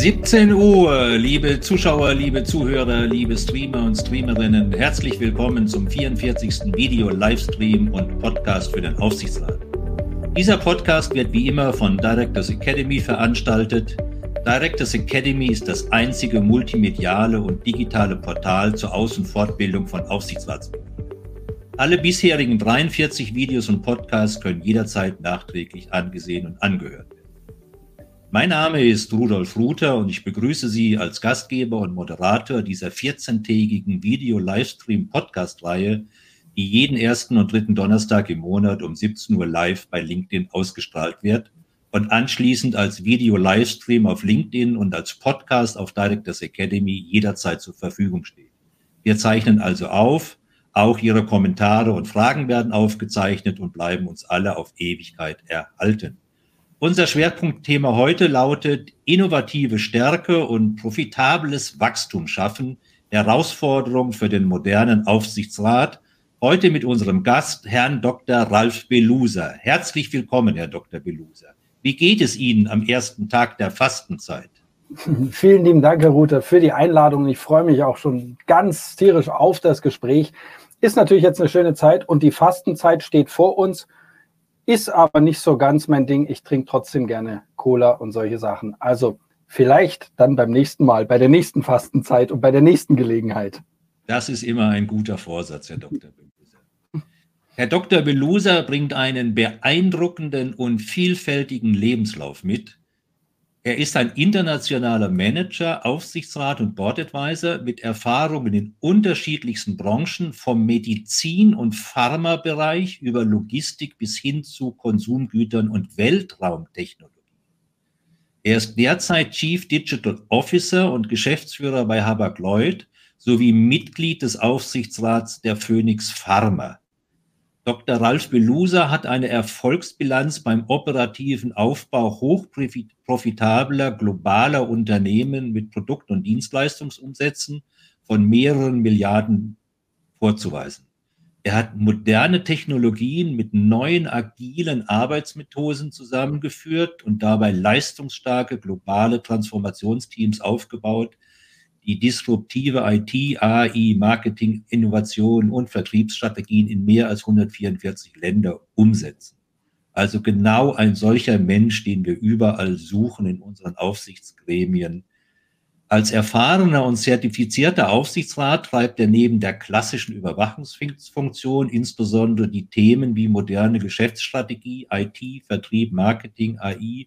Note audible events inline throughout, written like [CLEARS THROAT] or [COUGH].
17 Uhr, liebe Zuschauer, liebe Zuhörer, liebe Streamer und Streamerinnen, herzlich willkommen zum 44. Video, Livestream und Podcast für den Aufsichtsrat. Dieser Podcast wird wie immer von Directors Academy veranstaltet. Directors Academy ist das einzige multimediale und digitale Portal zur Aus- und Fortbildung von Aufsichtsratsmitgliedern. Alle bisherigen 43 Videos und Podcasts können jederzeit nachträglich angesehen und angehört werden. Mein Name ist Rudolf Ruther und ich begrüße Sie als Gastgeber und Moderator dieser 14-tägigen Video-Livestream-Podcast-Reihe, die jeden ersten und dritten Donnerstag im Monat um 17 Uhr live bei LinkedIn ausgestrahlt wird und anschließend als Video-Livestream auf LinkedIn und als Podcast auf Directors Academy jederzeit zur Verfügung steht. Wir zeichnen also auf, auch Ihre Kommentare und Fragen werden aufgezeichnet und bleiben uns alle auf Ewigkeit erhalten. Unser Schwerpunktthema heute lautet innovative Stärke und profitables Wachstum schaffen, Herausforderung für den modernen Aufsichtsrat. Heute mit unserem Gast, Herrn Dr. Ralf Beluser. Herzlich willkommen, Herr Dr. Beluser. Wie geht es Ihnen am ersten Tag der Fastenzeit? [LAUGHS] Vielen lieben Dank, Herr Ruther, für die Einladung. Ich freue mich auch schon ganz tierisch auf das Gespräch. Ist natürlich jetzt eine schöne Zeit und die Fastenzeit steht vor uns. Ist aber nicht so ganz mein Ding. Ich trinke trotzdem gerne Cola und solche Sachen. Also vielleicht dann beim nächsten Mal, bei der nächsten Fastenzeit und bei der nächsten Gelegenheit. Das ist immer ein guter Vorsatz, Herr Dr. Beluser. Herr Dr. Beluser bringt einen beeindruckenden und vielfältigen Lebenslauf mit, er ist ein internationaler Manager, Aufsichtsrat und Board Advisor mit Erfahrungen in unterschiedlichsten Branchen, vom Medizin- und Pharmabereich über Logistik bis hin zu Konsumgütern und Weltraumtechnologie. Er ist derzeit Chief Digital Officer und Geschäftsführer bei Habak Lloyd sowie Mitglied des Aufsichtsrats der Phoenix Pharma. Dr. Ralf Beluser hat eine Erfolgsbilanz beim operativen Aufbau hochprofitabler globaler Unternehmen mit Produkt- und Dienstleistungsumsätzen von mehreren Milliarden vorzuweisen. Er hat moderne Technologien mit neuen agilen Arbeitsmethoden zusammengeführt und dabei leistungsstarke globale Transformationsteams aufgebaut, die disruptive IT, AI, Marketing, Innovation und Vertriebsstrategien in mehr als 144 Länder umsetzen. Also genau ein solcher Mensch, den wir überall suchen in unseren Aufsichtsgremien. Als erfahrener und zertifizierter Aufsichtsrat treibt er neben der klassischen Überwachungsfunktion insbesondere die Themen wie moderne Geschäftsstrategie, IT, Vertrieb, Marketing, AI,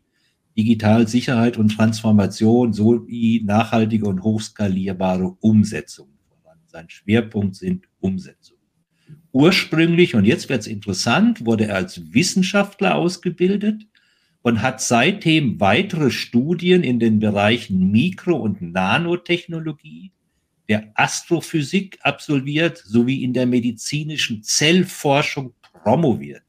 Digitalsicherheit und Transformation sowie nachhaltige und hochskalierbare Umsetzung. Sein Schwerpunkt sind Umsetzungen. Ursprünglich, und jetzt wird es interessant, wurde er als Wissenschaftler ausgebildet und hat seitdem weitere Studien in den Bereichen Mikro- und Nanotechnologie, der Astrophysik absolviert sowie in der medizinischen Zellforschung promoviert.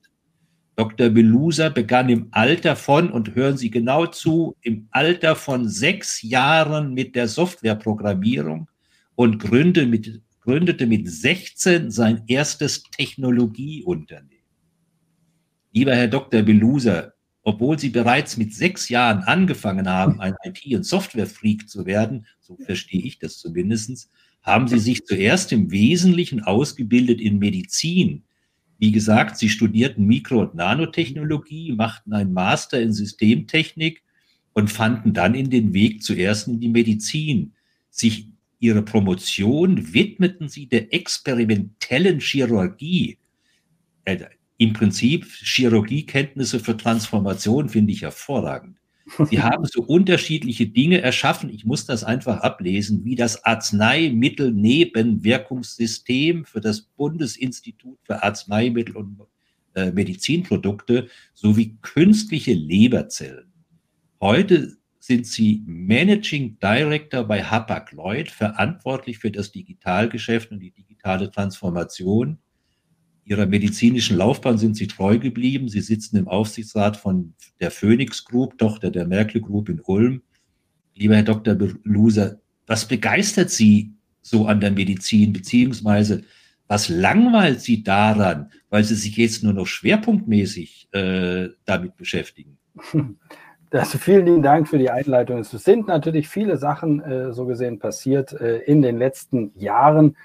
Dr. Belusa begann im Alter von, und hören Sie genau zu, im Alter von sechs Jahren mit der Softwareprogrammierung und gründete mit, gründete mit 16 sein erstes Technologieunternehmen. Lieber Herr Dr. Belusa, obwohl Sie bereits mit sechs Jahren angefangen haben, ein IT- und Softwarefreak zu werden, so verstehe ich das zumindest, haben Sie sich zuerst im Wesentlichen ausgebildet in Medizin, wie gesagt, sie studierten Mikro- und Nanotechnologie, machten einen Master in Systemtechnik und fanden dann in den Weg zuerst in die Medizin. Sich ihre Promotion widmeten sie der experimentellen Chirurgie. Äh, Im Prinzip Chirurgiekenntnisse für Transformation finde ich hervorragend. Sie haben so unterschiedliche Dinge erschaffen. Ich muss das einfach ablesen, wie das Arzneimittelnebenwirkungssystem für das Bundesinstitut für Arzneimittel und äh, Medizinprodukte sowie künstliche Leberzellen. Heute sind Sie Managing Director bei Hapag-Lloyd, verantwortlich für das Digitalgeschäft und die digitale Transformation. Ihrer medizinischen Laufbahn sind Sie treu geblieben. Sie sitzen im Aufsichtsrat von der Phoenix Group, Tochter der Merkel Group in Ulm. Lieber Herr Dr. Beluser, was begeistert Sie so an der Medizin, beziehungsweise was langweilt Sie daran, weil Sie sich jetzt nur noch schwerpunktmäßig äh, damit beschäftigen? [LAUGHS] Also vielen lieben Dank für die Einleitung. Es sind natürlich viele Sachen äh, so gesehen passiert äh, in den letzten Jahren.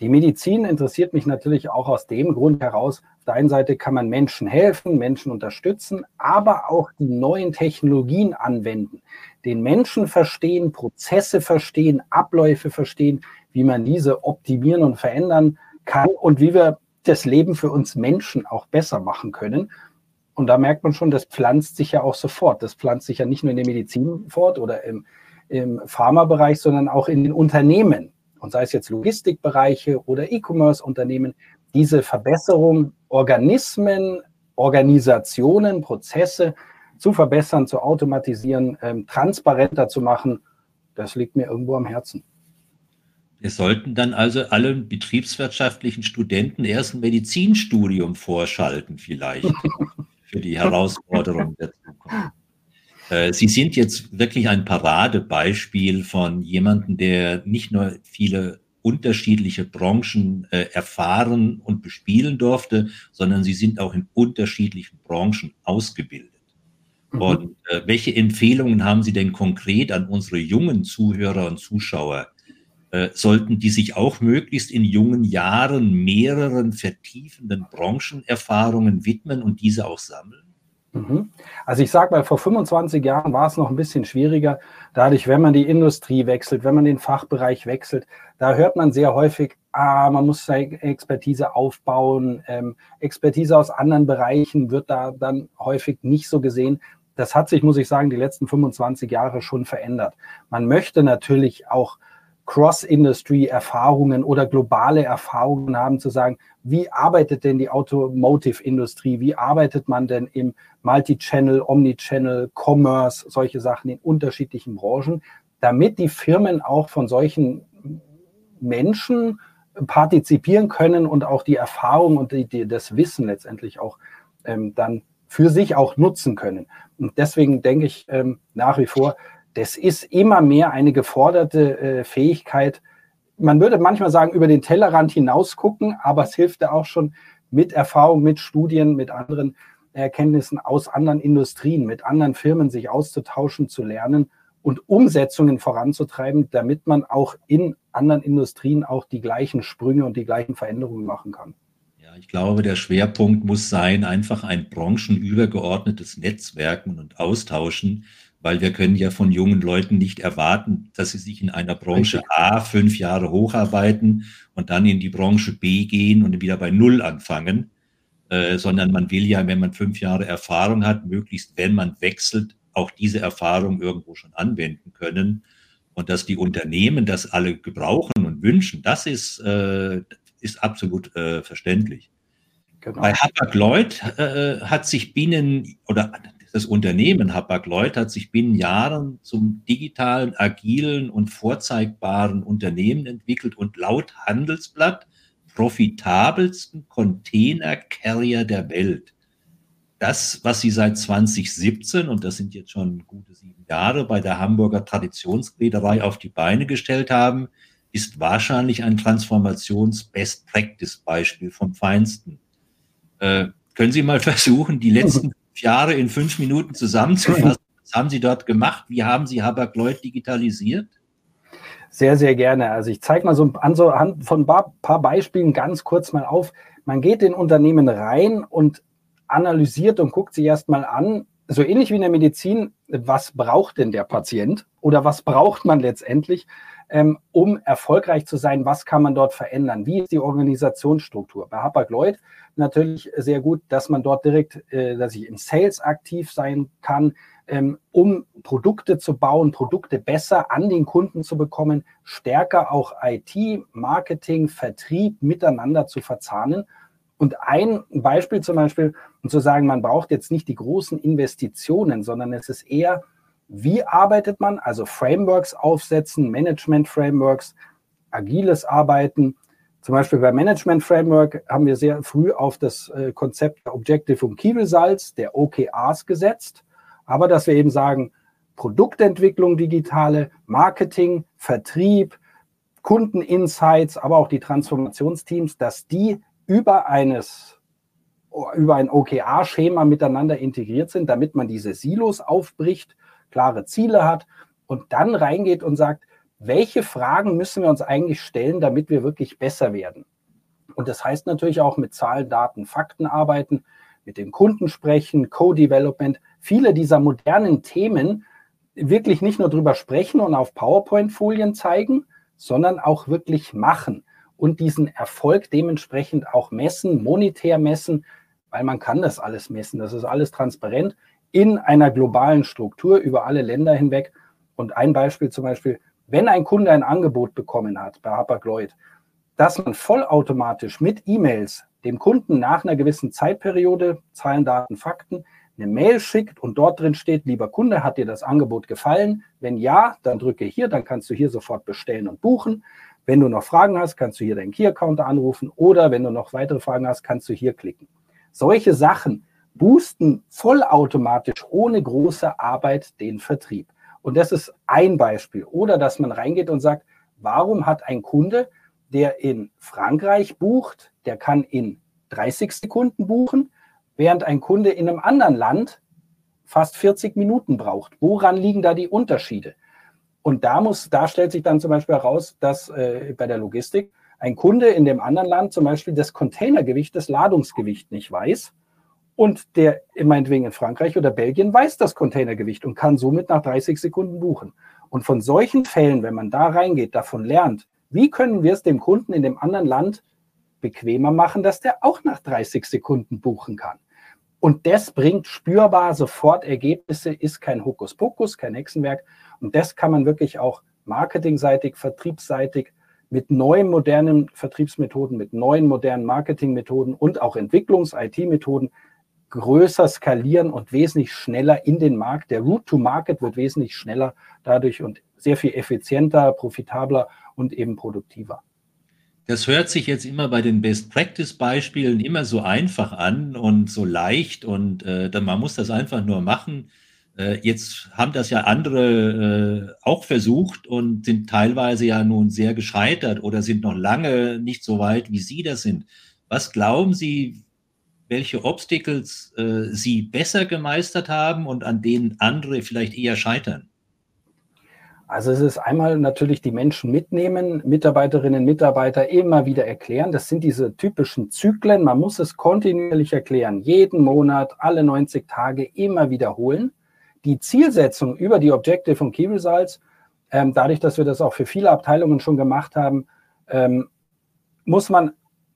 Die Medizin interessiert mich natürlich auch aus dem Grund heraus. Auf der einen Seite kann man Menschen helfen, Menschen unterstützen, aber auch die neuen Technologien anwenden, den Menschen verstehen, Prozesse verstehen, Abläufe verstehen, wie man diese optimieren und verändern kann und wie wir das Leben für uns Menschen auch besser machen können. Und da merkt man schon, das pflanzt sich ja auch sofort. Das pflanzt sich ja nicht nur in der Medizin fort oder im, im Pharmabereich, sondern auch in den Unternehmen. Und sei es jetzt Logistikbereiche oder E-Commerce-Unternehmen, diese Verbesserung, Organismen, Organisationen, Prozesse zu verbessern, zu automatisieren, ähm, transparenter zu machen, das liegt mir irgendwo am Herzen. Wir sollten dann also allen betriebswirtschaftlichen Studenten erst ein Medizinstudium vorschalten, vielleicht. [LAUGHS] für die Herausforderungen der Zukunft. Äh, Sie sind jetzt wirklich ein Paradebeispiel von jemandem, der nicht nur viele unterschiedliche Branchen äh, erfahren und bespielen durfte, sondern Sie sind auch in unterschiedlichen Branchen ausgebildet. Mhm. Und äh, welche Empfehlungen haben Sie denn konkret an unsere jungen Zuhörer und Zuschauer? Äh, sollten die sich auch möglichst in jungen Jahren mehreren vertiefenden Branchenerfahrungen widmen und diese auch sammeln? Mhm. Also ich sage mal, vor 25 Jahren war es noch ein bisschen schwieriger. Dadurch, wenn man die Industrie wechselt, wenn man den Fachbereich wechselt, da hört man sehr häufig, ah, man muss seine Expertise aufbauen. Ähm, Expertise aus anderen Bereichen wird da dann häufig nicht so gesehen. Das hat sich, muss ich sagen, die letzten 25 Jahre schon verändert. Man möchte natürlich auch Cross-Industry-Erfahrungen oder globale Erfahrungen haben, zu sagen, wie arbeitet denn die Automotive-Industrie? Wie arbeitet man denn im Multi-Channel, Omni-Channel, Commerce, solche Sachen in unterschiedlichen Branchen, damit die Firmen auch von solchen Menschen partizipieren können und auch die Erfahrung und die, die, das Wissen letztendlich auch ähm, dann für sich auch nutzen können. Und deswegen denke ich ähm, nach wie vor, das ist immer mehr eine geforderte äh, Fähigkeit. Man würde manchmal sagen, über den Tellerrand hinaus gucken, aber es hilft ja auch schon mit Erfahrung, mit Studien, mit anderen Erkenntnissen aus anderen Industrien, mit anderen Firmen sich auszutauschen, zu lernen und Umsetzungen voranzutreiben, damit man auch in anderen Industrien auch die gleichen Sprünge und die gleichen Veränderungen machen kann. Ja, ich glaube, der Schwerpunkt muss sein, einfach ein branchenübergeordnetes Netzwerken und Austauschen, weil wir können ja von jungen Leuten nicht erwarten, dass sie sich in einer Branche A fünf Jahre hocharbeiten und dann in die Branche B gehen und wieder bei Null anfangen, äh, sondern man will ja, wenn man fünf Jahre Erfahrung hat, möglichst, wenn man wechselt, auch diese Erfahrung irgendwo schon anwenden können. Und dass die Unternehmen das alle gebrauchen und wünschen, das ist, äh, ist absolut äh, verständlich. Genau. Bei Hapag-Lloyd äh, hat sich binnen, oder das Unternehmen Hapag-Lloyd hat sich binnen Jahren zum digitalen, agilen und vorzeigbaren Unternehmen entwickelt und laut Handelsblatt profitabelsten Container-Carrier der Welt. Das, was sie seit 2017, und das sind jetzt schon gute sieben Jahre, bei der Hamburger Traditionsreederei auf die Beine gestellt haben, ist wahrscheinlich ein Transformations-Best-Practice-Beispiel vom Feinsten. Äh, können Sie mal [LAUGHS] versuchen, die letzten Jahre in fünf Minuten zusammenzufassen. [LAUGHS] Was haben Sie dort gemacht? Wie haben Sie Habak-Lloyd digitalisiert? Sehr, sehr gerne. Also ich zeige mal so an so an von ein paar Beispielen ganz kurz mal auf. Man geht in Unternehmen rein und analysiert und guckt sich erstmal an, so ähnlich wie in der Medizin, was braucht denn der Patient oder was braucht man letztendlich, ähm, um erfolgreich zu sein? Was kann man dort verändern? Wie ist die Organisationsstruktur? Bei Hapag-Lloyd natürlich sehr gut, dass man dort direkt, äh, dass ich im Sales aktiv sein kann, ähm, um Produkte zu bauen, Produkte besser an den Kunden zu bekommen, stärker auch IT, Marketing, Vertrieb miteinander zu verzahnen. Und ein Beispiel zum Beispiel, um zu sagen, man braucht jetzt nicht die großen Investitionen, sondern es ist eher wie arbeitet man, also Frameworks aufsetzen, Management-Frameworks, agiles Arbeiten. Zum Beispiel bei Management Framework haben wir sehr früh auf das äh, Konzept der Objective und Key Results, der OKRs gesetzt. Aber dass wir eben sagen, Produktentwicklung digitale, Marketing, Vertrieb, Kundeninsights, aber auch die Transformationsteams, dass die über eines über ein OKR-Schema miteinander integriert sind, damit man diese Silos aufbricht, klare Ziele hat und dann reingeht und sagt, welche Fragen müssen wir uns eigentlich stellen, damit wir wirklich besser werden? Und das heißt natürlich auch mit Zahlen, Daten, Fakten arbeiten, mit dem Kunden sprechen, Co-Development, viele dieser modernen Themen wirklich nicht nur drüber sprechen und auf PowerPoint-Folien zeigen, sondern auch wirklich machen und diesen Erfolg dementsprechend auch messen, monetär messen, weil man kann das alles messen. Das ist alles transparent in einer globalen Struktur über alle Länder hinweg. Und ein Beispiel zum Beispiel, wenn ein Kunde ein Angebot bekommen hat bei Hapag-Lloyd, dass man vollautomatisch mit E-Mails dem Kunden nach einer gewissen Zeitperiode, Zahlen, Daten, Fakten, eine Mail schickt und dort drin steht, lieber Kunde, hat dir das Angebot gefallen? Wenn ja, dann drücke hier, dann kannst du hier sofort bestellen und buchen. Wenn du noch Fragen hast, kannst du hier deinen Key-Accounter anrufen oder wenn du noch weitere Fragen hast, kannst du hier klicken. Solche Sachen boosten vollautomatisch ohne große Arbeit den Vertrieb. Und das ist ein Beispiel. Oder dass man reingeht und sagt, warum hat ein Kunde, der in Frankreich bucht, der kann in 30 Sekunden buchen, während ein Kunde in einem anderen Land fast 40 Minuten braucht. Woran liegen da die Unterschiede? Und da muss, da stellt sich dann zum Beispiel heraus, dass äh, bei der Logistik ein Kunde in dem anderen Land zum Beispiel das Containergewicht, das Ladungsgewicht nicht weiß. Und der meinetwegen in Frankreich oder Belgien weiß das Containergewicht und kann somit nach 30 Sekunden buchen. Und von solchen Fällen, wenn man da reingeht, davon lernt, wie können wir es dem Kunden in dem anderen Land bequemer machen, dass der auch nach 30 Sekunden buchen kann. Und das bringt spürbar sofort Ergebnisse, ist kein Hokuspokus, kein Hexenwerk. Und das kann man wirklich auch marketingseitig, vertriebsseitig mit neuen modernen Vertriebsmethoden, mit neuen modernen Marketingmethoden und auch Entwicklungs-IT-Methoden größer skalieren und wesentlich schneller in den Markt. Der Route to Market wird wesentlich schneller dadurch und sehr viel effizienter, profitabler und eben produktiver. Das hört sich jetzt immer bei den Best-Practice-Beispielen immer so einfach an und so leicht und äh, man muss das einfach nur machen. Äh, jetzt haben das ja andere äh, auch versucht und sind teilweise ja nun sehr gescheitert oder sind noch lange nicht so weit, wie Sie das sind. Was glauben Sie, welche Obstacles äh, Sie besser gemeistert haben und an denen andere vielleicht eher scheitern? Also es ist einmal natürlich die Menschen mitnehmen, Mitarbeiterinnen, Mitarbeiter immer wieder erklären. Das sind diese typischen Zyklen. Man muss es kontinuierlich erklären. Jeden Monat, alle 90 Tage immer wiederholen. Die Zielsetzung über die Objective und Key Results, ähm, dadurch, dass wir das auch für viele Abteilungen schon gemacht haben, ähm, muss man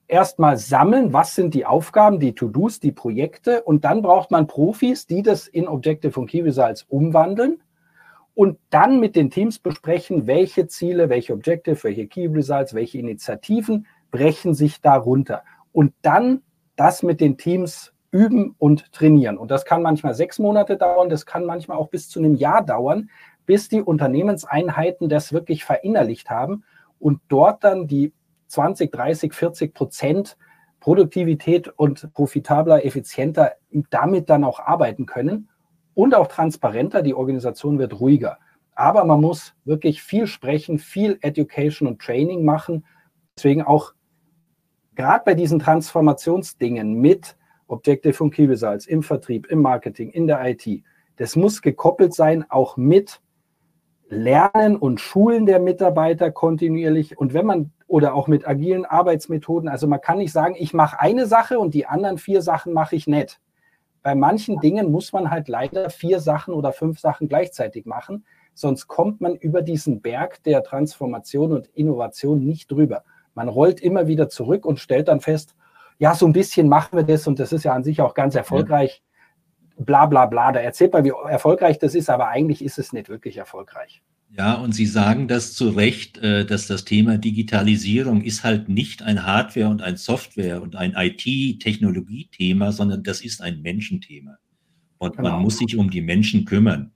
erstmal sammeln, was sind die Aufgaben, die To-Dos, die Projekte und dann braucht man Profis, die das in Objective und Key Results umwandeln und dann mit den Teams besprechen, welche Ziele, welche Objective, welche Key Results, welche Initiativen brechen sich darunter. Und dann das mit den Teams üben und trainieren. Und das kann manchmal sechs Monate dauern, das kann manchmal auch bis zu einem Jahr dauern, bis die Unternehmenseinheiten das wirklich verinnerlicht haben und dort dann die 20, 30, 40 Prozent Produktivität und profitabler, effizienter damit dann auch arbeiten können und auch transparenter. Die Organisation wird ruhiger. Aber man muss wirklich viel sprechen, viel Education und Training machen. Deswegen auch gerade bei diesen Transformationsdingen mit Objective und Key Results im Vertrieb, im Marketing, in der IT, das muss gekoppelt sein, auch mit Lernen und Schulen der Mitarbeiter kontinuierlich. Und wenn man oder auch mit agilen Arbeitsmethoden, also man kann nicht sagen, ich mache eine Sache und die anderen vier Sachen mache ich nicht bei manchen Dingen muss man halt leider vier Sachen oder fünf Sachen gleichzeitig machen, sonst kommt man über diesen Berg der Transformation und Innovation nicht drüber. Man rollt immer wieder zurück und stellt dann fest, ja, so ein bisschen machen wir das und das ist ja an sich auch ganz erfolgreich. Ja. Bla bla bla. Da erzählt man, wie erfolgreich das ist, aber eigentlich ist es nicht wirklich erfolgreich. Ja, und Sie sagen das zu Recht, äh, dass das Thema Digitalisierung ist halt nicht ein Hardware- und ein Software- und ein IT-Technologie-Thema, sondern das ist ein Menschenthema. Und genau. man muss sich um die Menschen kümmern.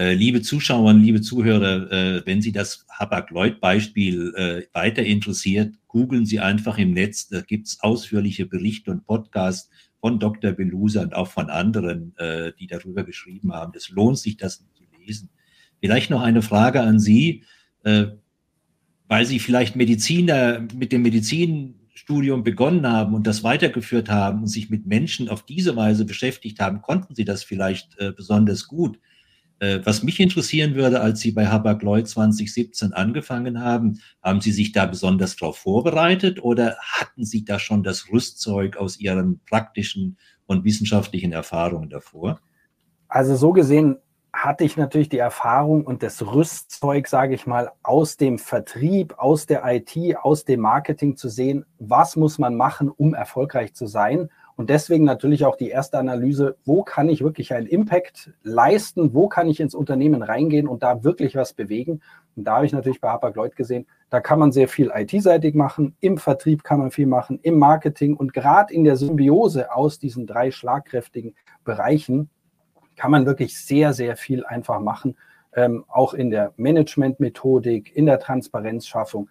Äh, liebe Zuschauer, liebe Zuhörer, äh, wenn Sie das Hapag-Lloyd-Beispiel äh, weiter interessiert, googeln Sie einfach im Netz. Da gibt es ausführliche Berichte und Podcasts von Dr. Belusa und auch von anderen, die darüber geschrieben haben. Es lohnt sich, das zu lesen. Vielleicht noch eine Frage an Sie, weil Sie vielleicht Mediziner mit dem Medizinstudium begonnen haben und das weitergeführt haben und sich mit Menschen auf diese Weise beschäftigt haben, konnten Sie das vielleicht besonders gut. Äh, was mich interessieren würde, als Sie bei Hapag-Lloyd 2017 angefangen haben, haben Sie sich da besonders darauf vorbereitet oder hatten Sie da schon das Rüstzeug aus Ihren praktischen und wissenschaftlichen Erfahrungen davor? Also so gesehen hatte ich natürlich die Erfahrung und das Rüstzeug, sage ich mal, aus dem Vertrieb, aus der IT, aus dem Marketing zu sehen, was muss man machen, um erfolgreich zu sein und deswegen natürlich auch die erste Analyse, wo kann ich wirklich einen Impact leisten, wo kann ich ins Unternehmen reingehen und da wirklich was bewegen. Und da habe ich natürlich bei Hapag-Lloyd gesehen, da kann man sehr viel IT-seitig machen, im Vertrieb kann man viel machen, im Marketing und gerade in der Symbiose aus diesen drei schlagkräftigen Bereichen kann man wirklich sehr, sehr viel einfach machen, ähm, auch in der Management-Methodik, in der Transparenzschaffung,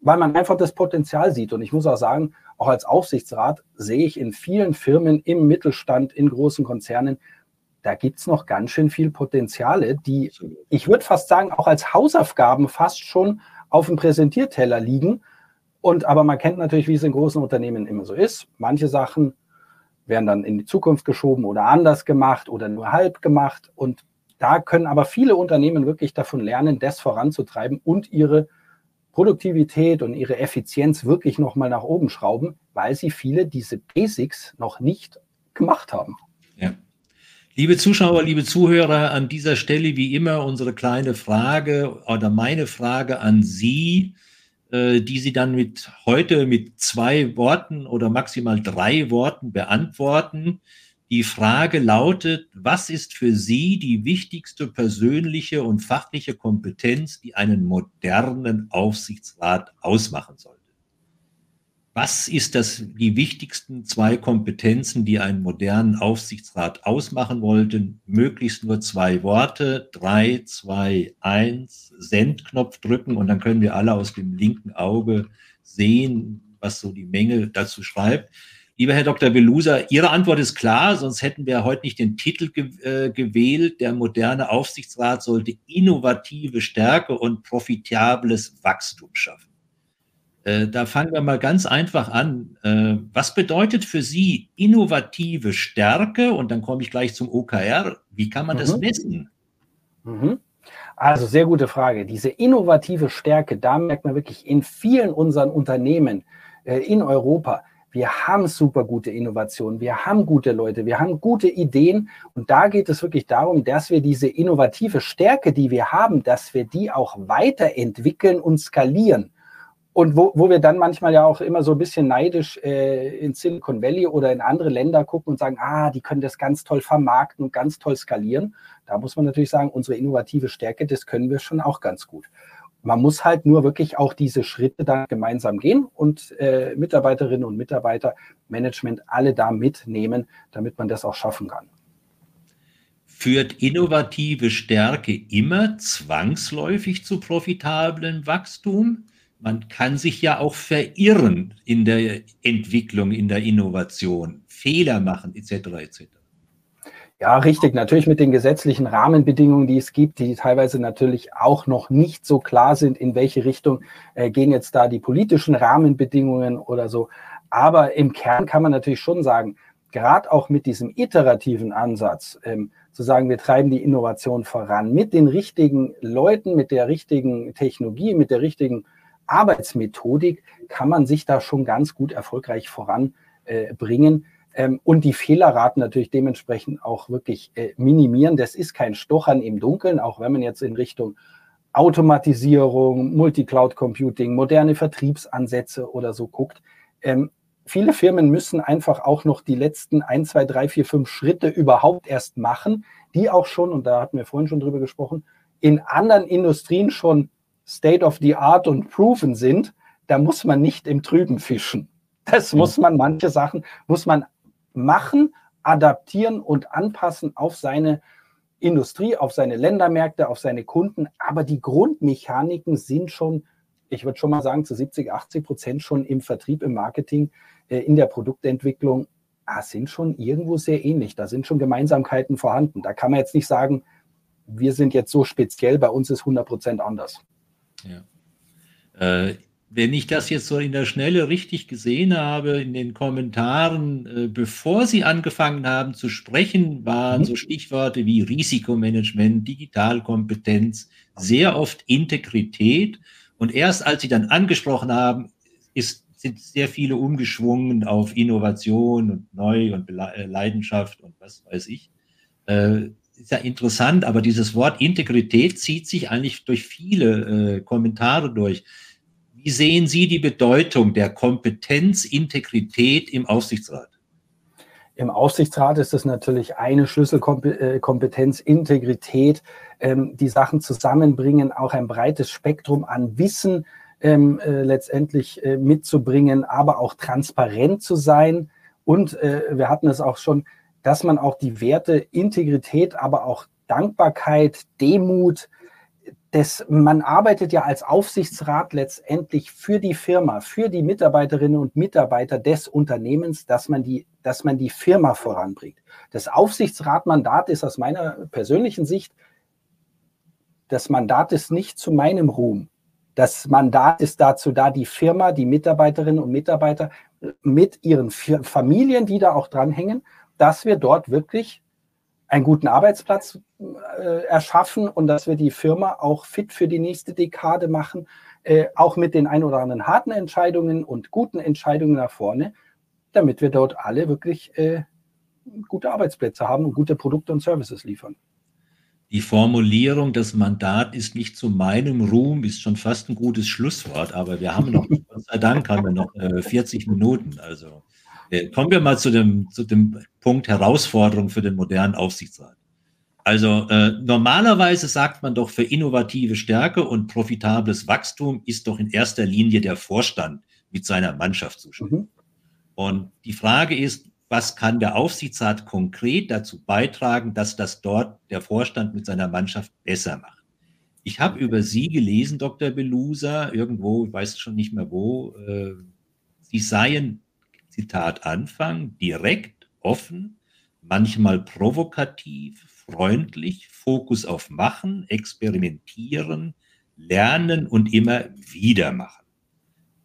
weil man einfach das Potenzial sieht. Und ich muss auch sagen, auch als Aufsichtsrat sehe ich in vielen Firmen im Mittelstand, in großen Konzernen, da gibt es noch ganz schön viel Potenziale, die, ich würde fast sagen, auch als Hausaufgaben fast schon auf dem Präsentierteller liegen. Und aber man kennt natürlich, wie es in großen Unternehmen immer so ist. Manche Sachen werden dann in die Zukunft geschoben oder anders gemacht oder nur halb gemacht. Und da können aber viele Unternehmen wirklich davon lernen, das voranzutreiben und ihre Produktivität und ihre Effizienz wirklich nochmal nach oben schrauben, weil sie viele diese Basics noch nicht gemacht haben. Ja. Liebe Zuschauer, liebe Zuhörer, an dieser Stelle wie immer unsere kleine Frage oder meine Frage an Sie, äh, die Sie dann mit heute mit zwei Worten oder maximal drei Worten beantworten. Die Frage lautet, was ist für Sie die wichtigste persönliche und fachliche Kompetenz, die einen modernen Aufsichtsrat ausmachen sollte? Was ist das, die wichtigsten zwei Kompetenzen, die einen modernen Aufsichtsrat ausmachen wollten? Möglichst nur zwei Worte, drei, zwei, eins, Sendknopf drücken und dann können wir alle aus dem linken Auge sehen, was so die Menge dazu schreibt. Lieber Herr Dr. Belusa, Ihre Antwort ist klar, sonst hätten wir heute nicht den Titel ge äh, gewählt. Der moderne Aufsichtsrat sollte innovative Stärke und profitables Wachstum schaffen. Äh, da fangen wir mal ganz einfach an. Äh, was bedeutet für Sie innovative Stärke? Und dann komme ich gleich zum OKR. Wie kann man mhm. das messen? Mhm. Also sehr gute Frage. Diese innovative Stärke, da merkt man wirklich in vielen unseren Unternehmen äh, in Europa, wir haben super gute Innovationen, wir haben gute Leute, wir haben gute Ideen und da geht es wirklich darum, dass wir diese innovative Stärke, die wir haben, dass wir die auch weiterentwickeln und skalieren. Und wo, wo wir dann manchmal ja auch immer so ein bisschen neidisch äh, in Silicon Valley oder in andere Länder gucken und sagen, ah, die können das ganz toll vermarkten und ganz toll skalieren. Da muss man natürlich sagen, unsere innovative Stärke, das können wir schon auch ganz gut. Man muss halt nur wirklich auch diese Schritte da gemeinsam gehen und äh, Mitarbeiterinnen und Mitarbeiter, Management alle da mitnehmen, damit man das auch schaffen kann. Führt innovative Stärke immer zwangsläufig zu profitablem Wachstum? Man kann sich ja auch verirren in der Entwicklung, in der Innovation, Fehler machen etc. etc. Ja, richtig. Natürlich mit den gesetzlichen Rahmenbedingungen, die es gibt, die teilweise natürlich auch noch nicht so klar sind, in welche Richtung äh, gehen jetzt da die politischen Rahmenbedingungen oder so. Aber im Kern kann man natürlich schon sagen, gerade auch mit diesem iterativen Ansatz, ähm, zu sagen, wir treiben die Innovation voran mit den richtigen Leuten, mit der richtigen Technologie, mit der richtigen Arbeitsmethodik, kann man sich da schon ganz gut erfolgreich voranbringen. Äh, ähm, und die Fehlerraten natürlich dementsprechend auch wirklich äh, minimieren. Das ist kein Stochern im Dunkeln, auch wenn man jetzt in Richtung Automatisierung, Multi-Cloud-Computing, moderne Vertriebsansätze oder so guckt. Ähm, viele Firmen müssen einfach auch noch die letzten ein, zwei, drei, vier, fünf Schritte überhaupt erst machen, die auch schon, und da hatten wir vorhin schon drüber gesprochen, in anderen Industrien schon State of the Art und proven sind. Da muss man nicht im Trüben fischen. Das muss man, manche Sachen muss man machen, adaptieren und anpassen auf seine Industrie, auf seine Ländermärkte, auf seine Kunden. Aber die Grundmechaniken sind schon, ich würde schon mal sagen, zu 70, 80 Prozent schon im Vertrieb, im Marketing, äh, in der Produktentwicklung, ah, sind schon irgendwo sehr ähnlich. Da sind schon Gemeinsamkeiten vorhanden. Da kann man jetzt nicht sagen, wir sind jetzt so speziell, bei uns ist 100 Prozent anders. Ja. Äh, wenn ich das jetzt so in der Schnelle richtig gesehen habe, in den Kommentaren, äh, bevor Sie angefangen haben zu sprechen, waren mhm. so Stichworte wie Risikomanagement, Digitalkompetenz, sehr oft Integrität. Und erst als Sie dann angesprochen haben, ist, sind sehr viele umgeschwungen auf Innovation und Neu und äh, Leidenschaft und was weiß ich. Äh, ist ja interessant, aber dieses Wort Integrität zieht sich eigentlich durch viele äh, Kommentare durch. Wie sehen Sie die Bedeutung der Kompetenz, Integrität im Aufsichtsrat? Im Aufsichtsrat ist es natürlich eine Schlüsselkompetenz, Integrität, ähm, die Sachen zusammenbringen, auch ein breites Spektrum an Wissen ähm, äh, letztendlich äh, mitzubringen, aber auch transparent zu sein. Und äh, wir hatten es auch schon, dass man auch die Werte Integrität, aber auch Dankbarkeit, Demut, das, man arbeitet ja als Aufsichtsrat letztendlich für die Firma, für die Mitarbeiterinnen und Mitarbeiter des Unternehmens, dass man die, dass man die Firma voranbringt. Das Aufsichtsratmandat ist aus meiner persönlichen Sicht, das Mandat ist nicht zu meinem Ruhm. Das Mandat ist dazu da, die Firma, die Mitarbeiterinnen und Mitarbeiter mit ihren Familien, die da auch dranhängen, dass wir dort wirklich einen guten Arbeitsplatz äh, erschaffen und dass wir die Firma auch fit für die nächste Dekade machen, äh, auch mit den ein oder anderen harten Entscheidungen und guten Entscheidungen nach vorne, damit wir dort alle wirklich äh, gute Arbeitsplätze haben und gute Produkte und Services liefern. Die Formulierung, das Mandat ist nicht zu meinem Ruhm, ist schon fast ein gutes Schlusswort, aber wir haben noch, [LAUGHS] Gott sei Dank, haben wir noch äh, 40 Minuten. Also äh, kommen wir mal zu dem, zu dem Punkt Herausforderung für den modernen Aufsichtsrat. Also äh, normalerweise sagt man doch, für innovative Stärke und profitables Wachstum ist doch in erster Linie der Vorstand mit seiner Mannschaft zuständig. Mhm. Und die Frage ist, was kann der Aufsichtsrat konkret dazu beitragen, dass das dort der Vorstand mit seiner Mannschaft besser macht? Ich habe über Sie gelesen, Dr. Belusa, irgendwo, ich weiß schon nicht mehr wo, äh, Sie seien Zitat Anfang, direkt, offen, manchmal provokativ, freundlich, Fokus auf Machen, Experimentieren, Lernen und immer wieder machen.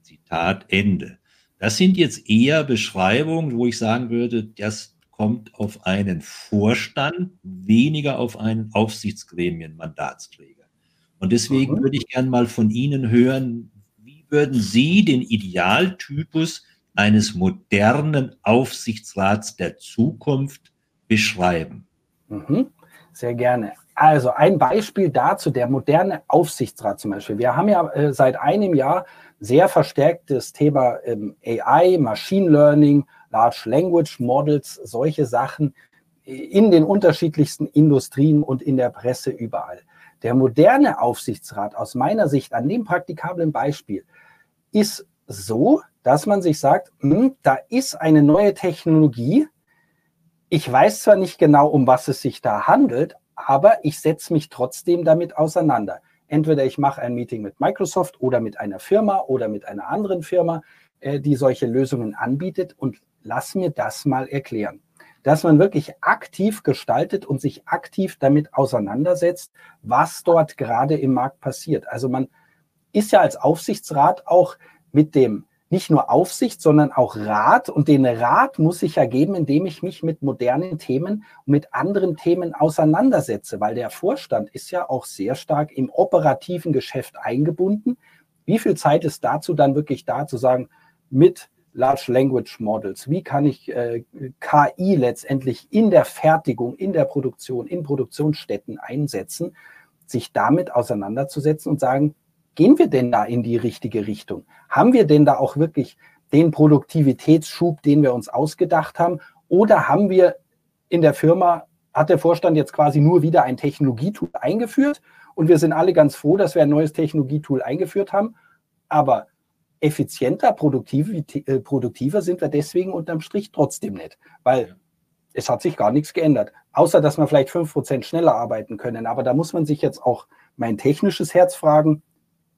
Zitat Ende. Das sind jetzt eher Beschreibungen, wo ich sagen würde, das kommt auf einen Vorstand, weniger auf einen Aufsichtsgremien-Mandatsträger. Und deswegen mhm. würde ich gern mal von Ihnen hören, wie würden Sie den Idealtypus eines modernen Aufsichtsrats der Zukunft beschreiben? Mhm, sehr gerne. Also ein Beispiel dazu, der moderne Aufsichtsrat zum Beispiel. Wir haben ja äh, seit einem Jahr sehr verstärkt das Thema ähm, AI, Machine Learning, Large Language Models, solche Sachen in den unterschiedlichsten Industrien und in der Presse überall. Der moderne Aufsichtsrat aus meiner Sicht an dem praktikablen Beispiel ist so, dass man sich sagt, hm, da ist eine neue Technologie. Ich weiß zwar nicht genau, um was es sich da handelt, aber ich setze mich trotzdem damit auseinander. Entweder ich mache ein Meeting mit Microsoft oder mit einer Firma oder mit einer anderen Firma, äh, die solche Lösungen anbietet und lass mir das mal erklären. Dass man wirklich aktiv gestaltet und sich aktiv damit auseinandersetzt, was dort gerade im Markt passiert. Also man ist ja als Aufsichtsrat auch mit dem nicht nur Aufsicht, sondern auch Rat. Und den Rat muss ich ja geben, indem ich mich mit modernen Themen und mit anderen Themen auseinandersetze, weil der Vorstand ist ja auch sehr stark im operativen Geschäft eingebunden. Wie viel Zeit ist dazu dann wirklich da zu sagen, mit Large Language Models, wie kann ich äh, KI letztendlich in der Fertigung, in der Produktion, in Produktionsstätten einsetzen, sich damit auseinanderzusetzen und sagen, gehen wir denn da in die richtige Richtung? Haben wir denn da auch wirklich den Produktivitätsschub, den wir uns ausgedacht haben? Oder haben wir in der Firma, hat der Vorstand jetzt quasi nur wieder ein Technologietool eingeführt und wir sind alle ganz froh, dass wir ein neues Technologietool eingeführt haben, aber effizienter, äh, produktiver sind wir deswegen unterm Strich trotzdem nicht, weil es hat sich gar nichts geändert, außer dass wir vielleicht 5% schneller arbeiten können. Aber da muss man sich jetzt auch mein technisches Herz fragen,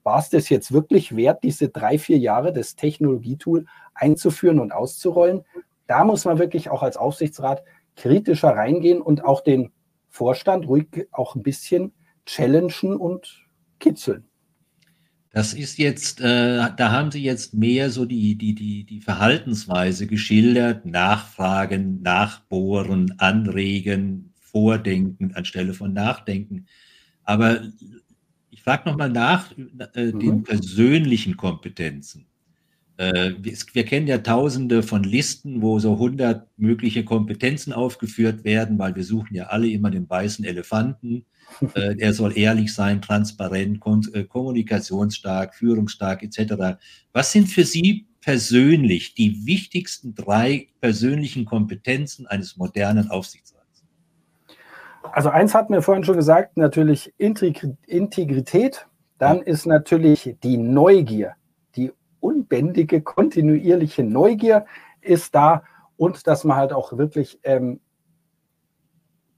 war es das jetzt wirklich wert, diese drei, vier Jahre das Technologietool einzuführen und auszurollen? Da muss man wirklich auch als Aufsichtsrat kritischer reingehen und auch den Vorstand ruhig auch ein bisschen challengen und kitzeln. Das ist jetzt, äh, da haben Sie jetzt mehr so die, die, die, die Verhaltensweise geschildert, nachfragen, nachbohren, anregen, vordenken anstelle von nachdenken. Aber frage nochmal nach äh, mhm. den persönlichen Kompetenzen. Äh, wir, wir, kennen ja tausende von Listen, wo so 100 mögliche Kompetenzen aufgeführt werden, weil wir suchen ja alle immer den weißen Elefanten. [LAUGHS] Äh, er soll ehrlich sein, transparent, äh, kommunikationsstark, führungsstark etc. Was sind für Sie persönlich die wichtigsten drei persönlichen Kompetenzen eines modernen Aufsichtsrats? Also eins hatten wir vorhin schon gesagt, natürlich Integrität. Dann ist natürlich die Neugier, die unbändige, kontinuierliche Neugier ist da und dass man halt auch wirklich ähm,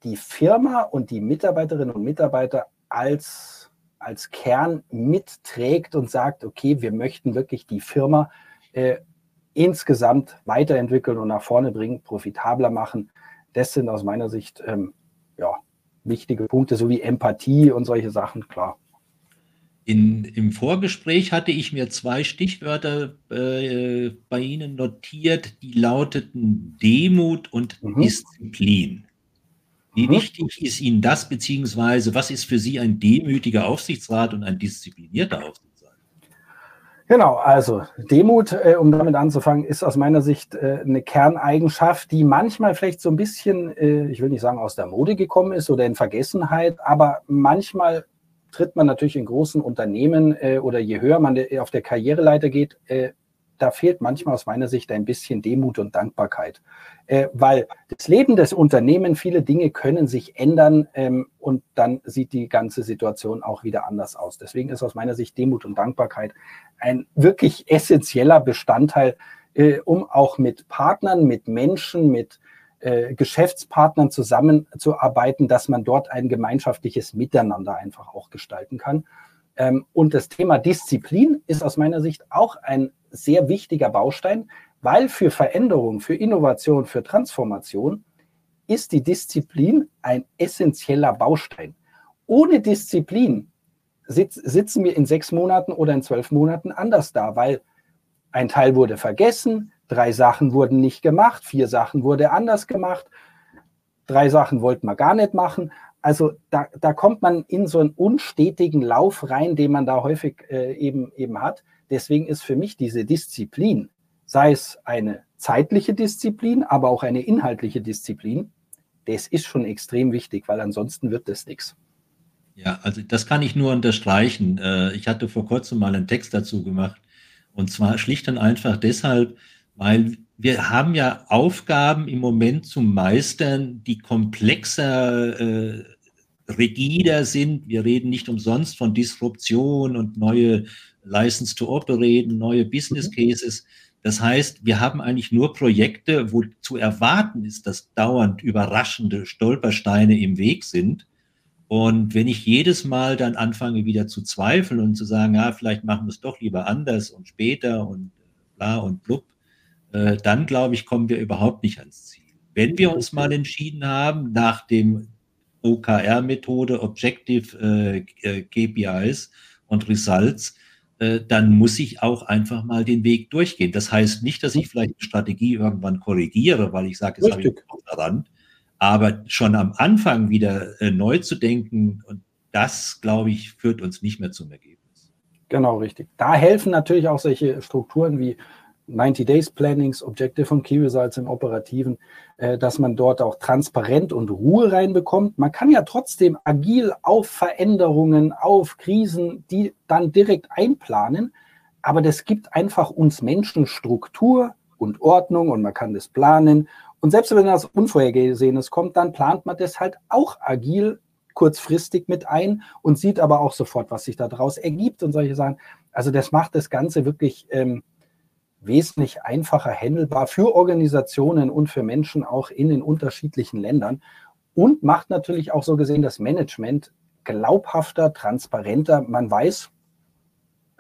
die Firma und die Mitarbeiterinnen und Mitarbeiter als, als Kern mitträgt und sagt, okay, wir möchten wirklich die Firma äh, insgesamt weiterentwickeln und nach vorne bringen, profitabler machen. Das sind aus meiner Sicht ähm, ja, wichtige Punkte, sowie Empathie und solche Sachen, klar. In, Im Vorgespräch hatte ich mir zwei Stichwörter äh, bei Ihnen notiert, die lauteten Demut und mhm. Disziplin. Wie mhm. wichtig ist Ihnen das, beziehungsweise was ist für Sie ein demütiger Aufsichtsrat und ein disziplinierter Aufsichtsrat? Genau, also Demut, äh, um damit anzufangen, ist aus meiner Sicht äh, eine Kerneigenschaft, die manchmal vielleicht so ein bisschen, äh, ich will nicht sagen aus der Mode gekommen ist oder in Vergessenheit, aber manchmal tritt man natürlich in großen Unternehmen äh, oder je höher man auf der Karriereleiter geht, äh, da fehlt manchmal aus meiner Sicht ein bisschen Demut und Dankbarkeit. Äh, weil das Leben des Unternehmens, viele Dinge können sich ändern ähm, und dann sieht die ganze Situation auch wieder anders aus. Deswegen ist aus meiner Sicht Demut und Dankbarkeit ein wirklich essentieller Bestandteil, äh, um auch mit Partnern, mit Menschen, mit äh, Geschäftspartnern zusammenzuarbeiten, dass man dort ein gemeinschaftliches Miteinander einfach auch gestalten kann. Ähm, und das Thema Disziplin ist aus meiner Sicht auch ein sehr wichtiger Baustein, weil für Veränderung, für Innovation, für Transformation ist die Disziplin ein essentieller Baustein. Ohne Disziplin sitz, sitzen wir in sechs Monaten oder in zwölf Monaten anders da, weil ein Teil wurde vergessen, drei Sachen wurden nicht gemacht, vier Sachen wurde anders gemacht, drei Sachen wollten wir gar nicht machen. Also da, da kommt man in so einen unstetigen Lauf rein, den man da häufig äh, eben, eben hat. Deswegen ist für mich diese Disziplin, sei es eine zeitliche Disziplin, aber auch eine inhaltliche Disziplin, das ist schon extrem wichtig, weil ansonsten wird das nichts. Ja, also das kann ich nur unterstreichen. Äh, ich hatte vor kurzem mal einen Text dazu gemacht. Und zwar schlicht und einfach deshalb, weil wir haben ja Aufgaben im Moment zu meistern, die komplexer, äh, rigider sind. Wir reden nicht umsonst von Disruption und neue License to Operate, neue Business mhm. Cases. Das heißt, wir haben eigentlich nur Projekte, wo zu erwarten ist, dass dauernd überraschende Stolpersteine im Weg sind. Und wenn ich jedes Mal dann anfange wieder zu zweifeln und zu sagen, ja, vielleicht machen wir es doch lieber anders und später und bla und blub, äh, dann glaube ich, kommen wir überhaupt nicht ans Ziel. Wenn wir uns mal entschieden haben, nach dem OKR-Methode, Objective äh, äh KPIs und Results, äh, dann muss ich auch einfach mal den Weg durchgehen. Das heißt nicht, dass ich vielleicht die Strategie irgendwann korrigiere, weil ich sage, jetzt habe ich daran. Aber schon am Anfang wieder äh, neu zu denken, und das, glaube ich, führt uns nicht mehr zum Ergebnis. Genau, richtig. Da helfen natürlich auch solche Strukturen wie 90 Days Plannings, Objective und Key Results im Operativen, äh, dass man dort auch transparent und Ruhe reinbekommt. Man kann ja trotzdem agil auf Veränderungen, auf Krisen, die dann direkt einplanen. Aber das gibt einfach uns Menschen Struktur und Ordnung und man kann das planen. Und selbst wenn das Unvorhergesehenes kommt, dann plant man das halt auch agil kurzfristig mit ein und sieht aber auch sofort, was sich daraus ergibt und solche Sachen. Also das macht das Ganze wirklich ähm, wesentlich einfacher handelbar für Organisationen und für Menschen auch in den unterschiedlichen Ländern und macht natürlich auch so gesehen das Management glaubhafter, transparenter. Man weiß,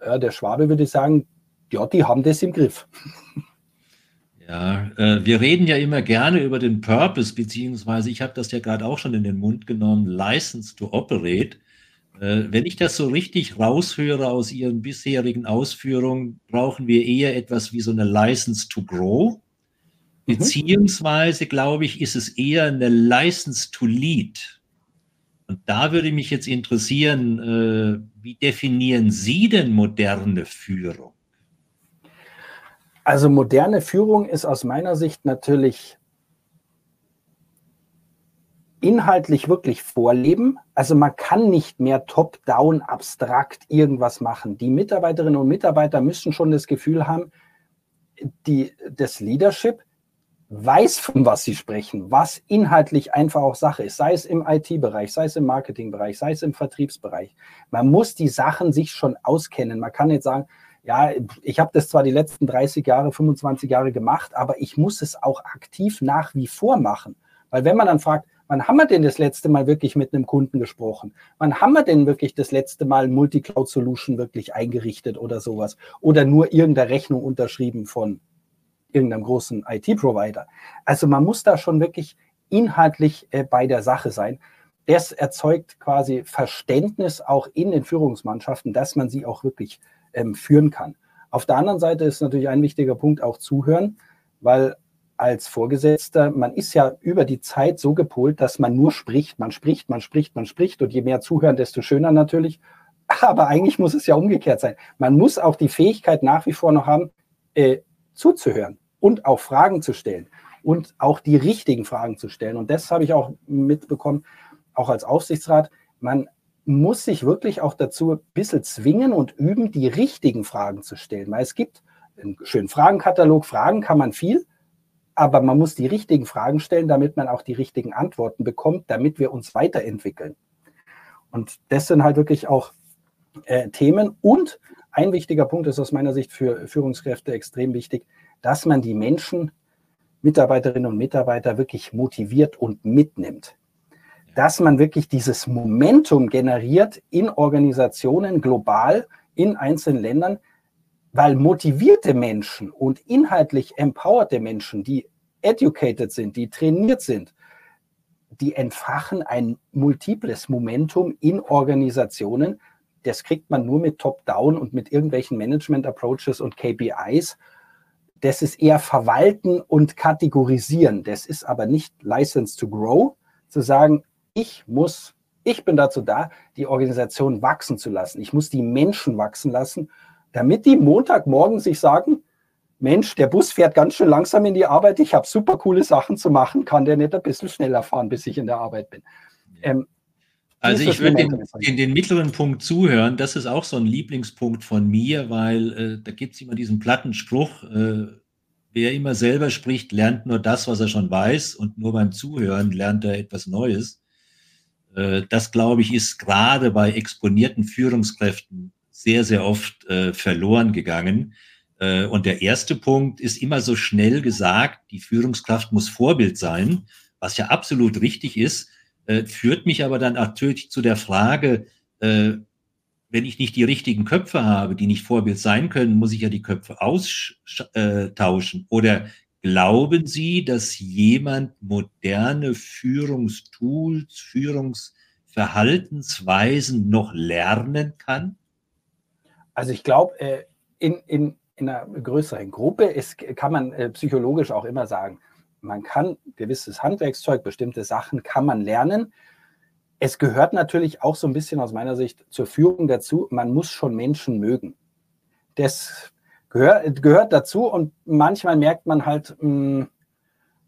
äh, der Schwabe würde sagen, ja, die haben das im Griff. Ja, äh, wir reden ja immer gerne über den Purpose, beziehungsweise ich habe das ja gerade auch schon in den Mund genommen, License to Operate. Äh, wenn ich das so richtig raushöre aus Ihren bisherigen Ausführungen, brauchen wir eher etwas wie so eine License to Grow. Mhm. Beziehungsweise, glaube ich, ist es eher eine License to Lead. Und da würde mich jetzt interessieren, äh, wie definieren Sie denn moderne Führung? Also moderne Führung ist aus meiner Sicht natürlich inhaltlich wirklich vorleben. Also man kann nicht mehr top-down abstrakt irgendwas machen. Die Mitarbeiterinnen und Mitarbeiter müssen schon das Gefühl haben, die, das Leadership weiß, von was sie sprechen, was inhaltlich einfach auch Sache ist, sei es im IT-Bereich, sei es im Marketing-Bereich, sei es im Vertriebsbereich. Man muss die Sachen sich schon auskennen. Man kann nicht sagen, ja, ich habe das zwar die letzten 30 Jahre, 25 Jahre gemacht, aber ich muss es auch aktiv nach wie vor machen. Weil wenn man dann fragt, wann haben wir denn das letzte Mal wirklich mit einem Kunden gesprochen? Wann haben wir denn wirklich das letzte Mal Multicloud-Solution wirklich eingerichtet oder sowas? Oder nur irgendeine Rechnung unterschrieben von irgendeinem großen IT-Provider? Also man muss da schon wirklich inhaltlich äh, bei der Sache sein. Das erzeugt quasi Verständnis auch in den Führungsmannschaften, dass man sie auch wirklich ähm, führen kann. Auf der anderen Seite ist natürlich ein wichtiger Punkt auch zuhören, weil als Vorgesetzter, man ist ja über die Zeit so gepolt, dass man nur spricht, man spricht, man spricht, man spricht und je mehr zuhören, desto schöner natürlich. [LAUGHS] Aber eigentlich muss es ja umgekehrt sein. Man muss auch die Fähigkeit nach wie vor noch haben, äh, zuzuhören und auch Fragen zu stellen und auch die richtigen Fragen zu stellen. Und das habe ich auch mitbekommen, auch als Aufsichtsrat. Man muss sich wirklich auch dazu ein bisschen zwingen und üben, die richtigen Fragen zu stellen. Weil es gibt einen schönen Fragenkatalog, Fragen kann man viel, aber man muss die richtigen Fragen stellen, damit man auch die richtigen Antworten bekommt, damit wir uns weiterentwickeln. Und das sind halt wirklich auch äh, Themen. Und ein wichtiger Punkt ist aus meiner Sicht für Führungskräfte extrem wichtig, dass man die Menschen, Mitarbeiterinnen und Mitarbeiter wirklich motiviert und mitnimmt dass man wirklich dieses Momentum generiert in Organisationen global, in einzelnen Ländern, weil motivierte Menschen und inhaltlich empowerte Menschen, die educated sind, die trainiert sind, die entfachen ein multiples Momentum in Organisationen. Das kriegt man nur mit Top-Down und mit irgendwelchen Management-Approaches und KPIs. Das ist eher verwalten und kategorisieren. Das ist aber nicht License to Grow, zu sagen, ich muss, ich bin dazu da, die Organisation wachsen zu lassen. Ich muss die Menschen wachsen lassen, damit die Montagmorgen sich sagen, Mensch, der Bus fährt ganz schön langsam in die Arbeit, ich habe super coole Sachen zu machen, kann der nicht ein bisschen schneller fahren, bis ich in der Arbeit bin. Ähm, also ich würde in, in, den mittleren Punkt zuhören, das ist auch so ein Lieblingspunkt von mir, weil äh, da gibt es immer diesen platten Spruch, äh, wer immer selber spricht, lernt nur das, was er schon weiß und nur beim Zuhören lernt er etwas Neues. Äh, das, glaube ich, ist gerade bei exponierten Führungskräften sehr, sehr oft äh, verloren gegangen. Äh, und der erste Punkt ist immer so schnell gesagt, die Führungskraft muss Vorbild sein, was ja absolut richtig ist, äh, führt mich aber dann natürlich zu der Frage, äh, wenn ich nicht die richtigen Köpfe habe, die nicht Vorbild sein können, muss ich ja die Köpfe austauschen. Oder Glauben Sie, dass jemand moderne Führungstools, Führungsverhaltensweisen noch lernen kann? Also ich glaube, äh, in, in, in einer größeren Gruppe ist, kann man äh, psychologisch auch immer sagen, man kann gewisses Handwerkszeug, bestimmte Sachen kann man lernen. Es gehört natürlich auch so ein bisschen aus meiner Sicht zur Führung dazu, man muss schon Menschen mögen. Das gehört, gehört dazu und manchmal merkt man halt, mh, hm,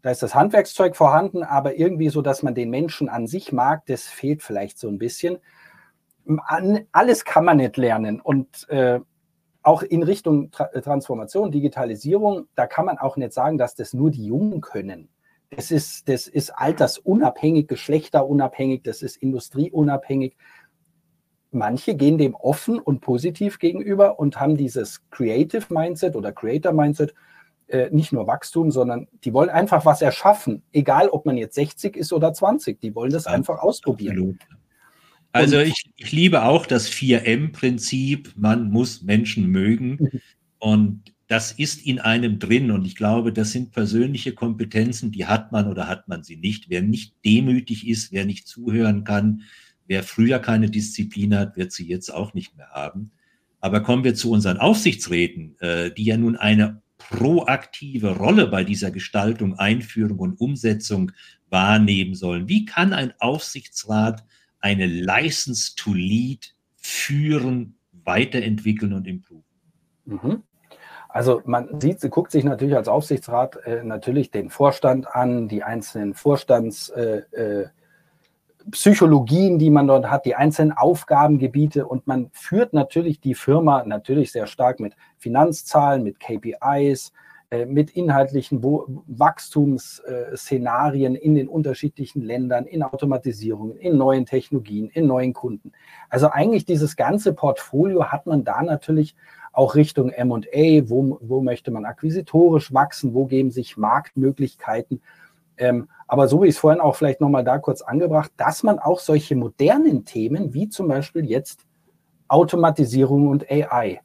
da ist das Handwerkszeug vorhanden, aber irgendwie so, dass man den Menschen an sich mag, das fehlt vielleicht so ein bisschen. Alles kann man nicht lernen und äh, auch in Richtung Tra Transformation, Digitalisierung, da kann man auch nicht sagen, dass das nur die Jungen können. Das ist, das ist altersunabhängig, geschlechterunabhängig, das ist industrieunabhängig manche gehen dem offen und positiv gegenüber und haben dieses Creative Mindset oder Creator Mindset, äh, nicht nur Wachstum, sondern die wollen einfach was erschaffen, egal ob man jetzt 60 ist oder 20, die wollen das einfach ausprobieren. Absolut. Also ich, ich liebe auch das 4M-Prinzip, man muss Menschen mögen mhm. und das ist in einem drin und ich glaube, das sind persönliche Kompetenzen, die hat man oder hat man sie nicht. Wer nicht demütig ist, wer nicht zuhören kann, wer früher keine Disziplin hat, wird sie jetzt auch nicht mehr haben. Aber kommen wir zu unseren Aufsichtsräten, äh, die ja nun eine proaktive Rolle bei dieser Gestaltung, Einführung und Umsetzung wahrnehmen sollen. Wie kann ein Aufsichtsrat eine License to Lead führen, weiterentwickeln und improven? Mhm. Also man sieht, sie guckt sich natürlich als Aufsichtsrat äh, natürlich den Vorstand an, die einzelnen Vorstandspsychologien, äh, äh, die man dort hat, die einzelnen Aufgabengebiete und man führt natürlich die Firma natürlich sehr stark mit Finanzzahlen, mit KPIs, mit inhaltlichen Wachstumsszenarien in den unterschiedlichen Ländern, in Automatisierungen, in neuen Technologien, in neuen Kunden. Also eigentlich dieses ganze Portfolio hat man da natürlich auch Richtung MA, wo, wo möchte man akquisitorisch wachsen, wo geben sich Marktmöglichkeiten. Ähm, aber so wie ich es vorhin auch vielleicht nochmal da kurz angebracht, dass man auch solche modernen Themen wie zum Beispiel jetzt Automatisierung und AI,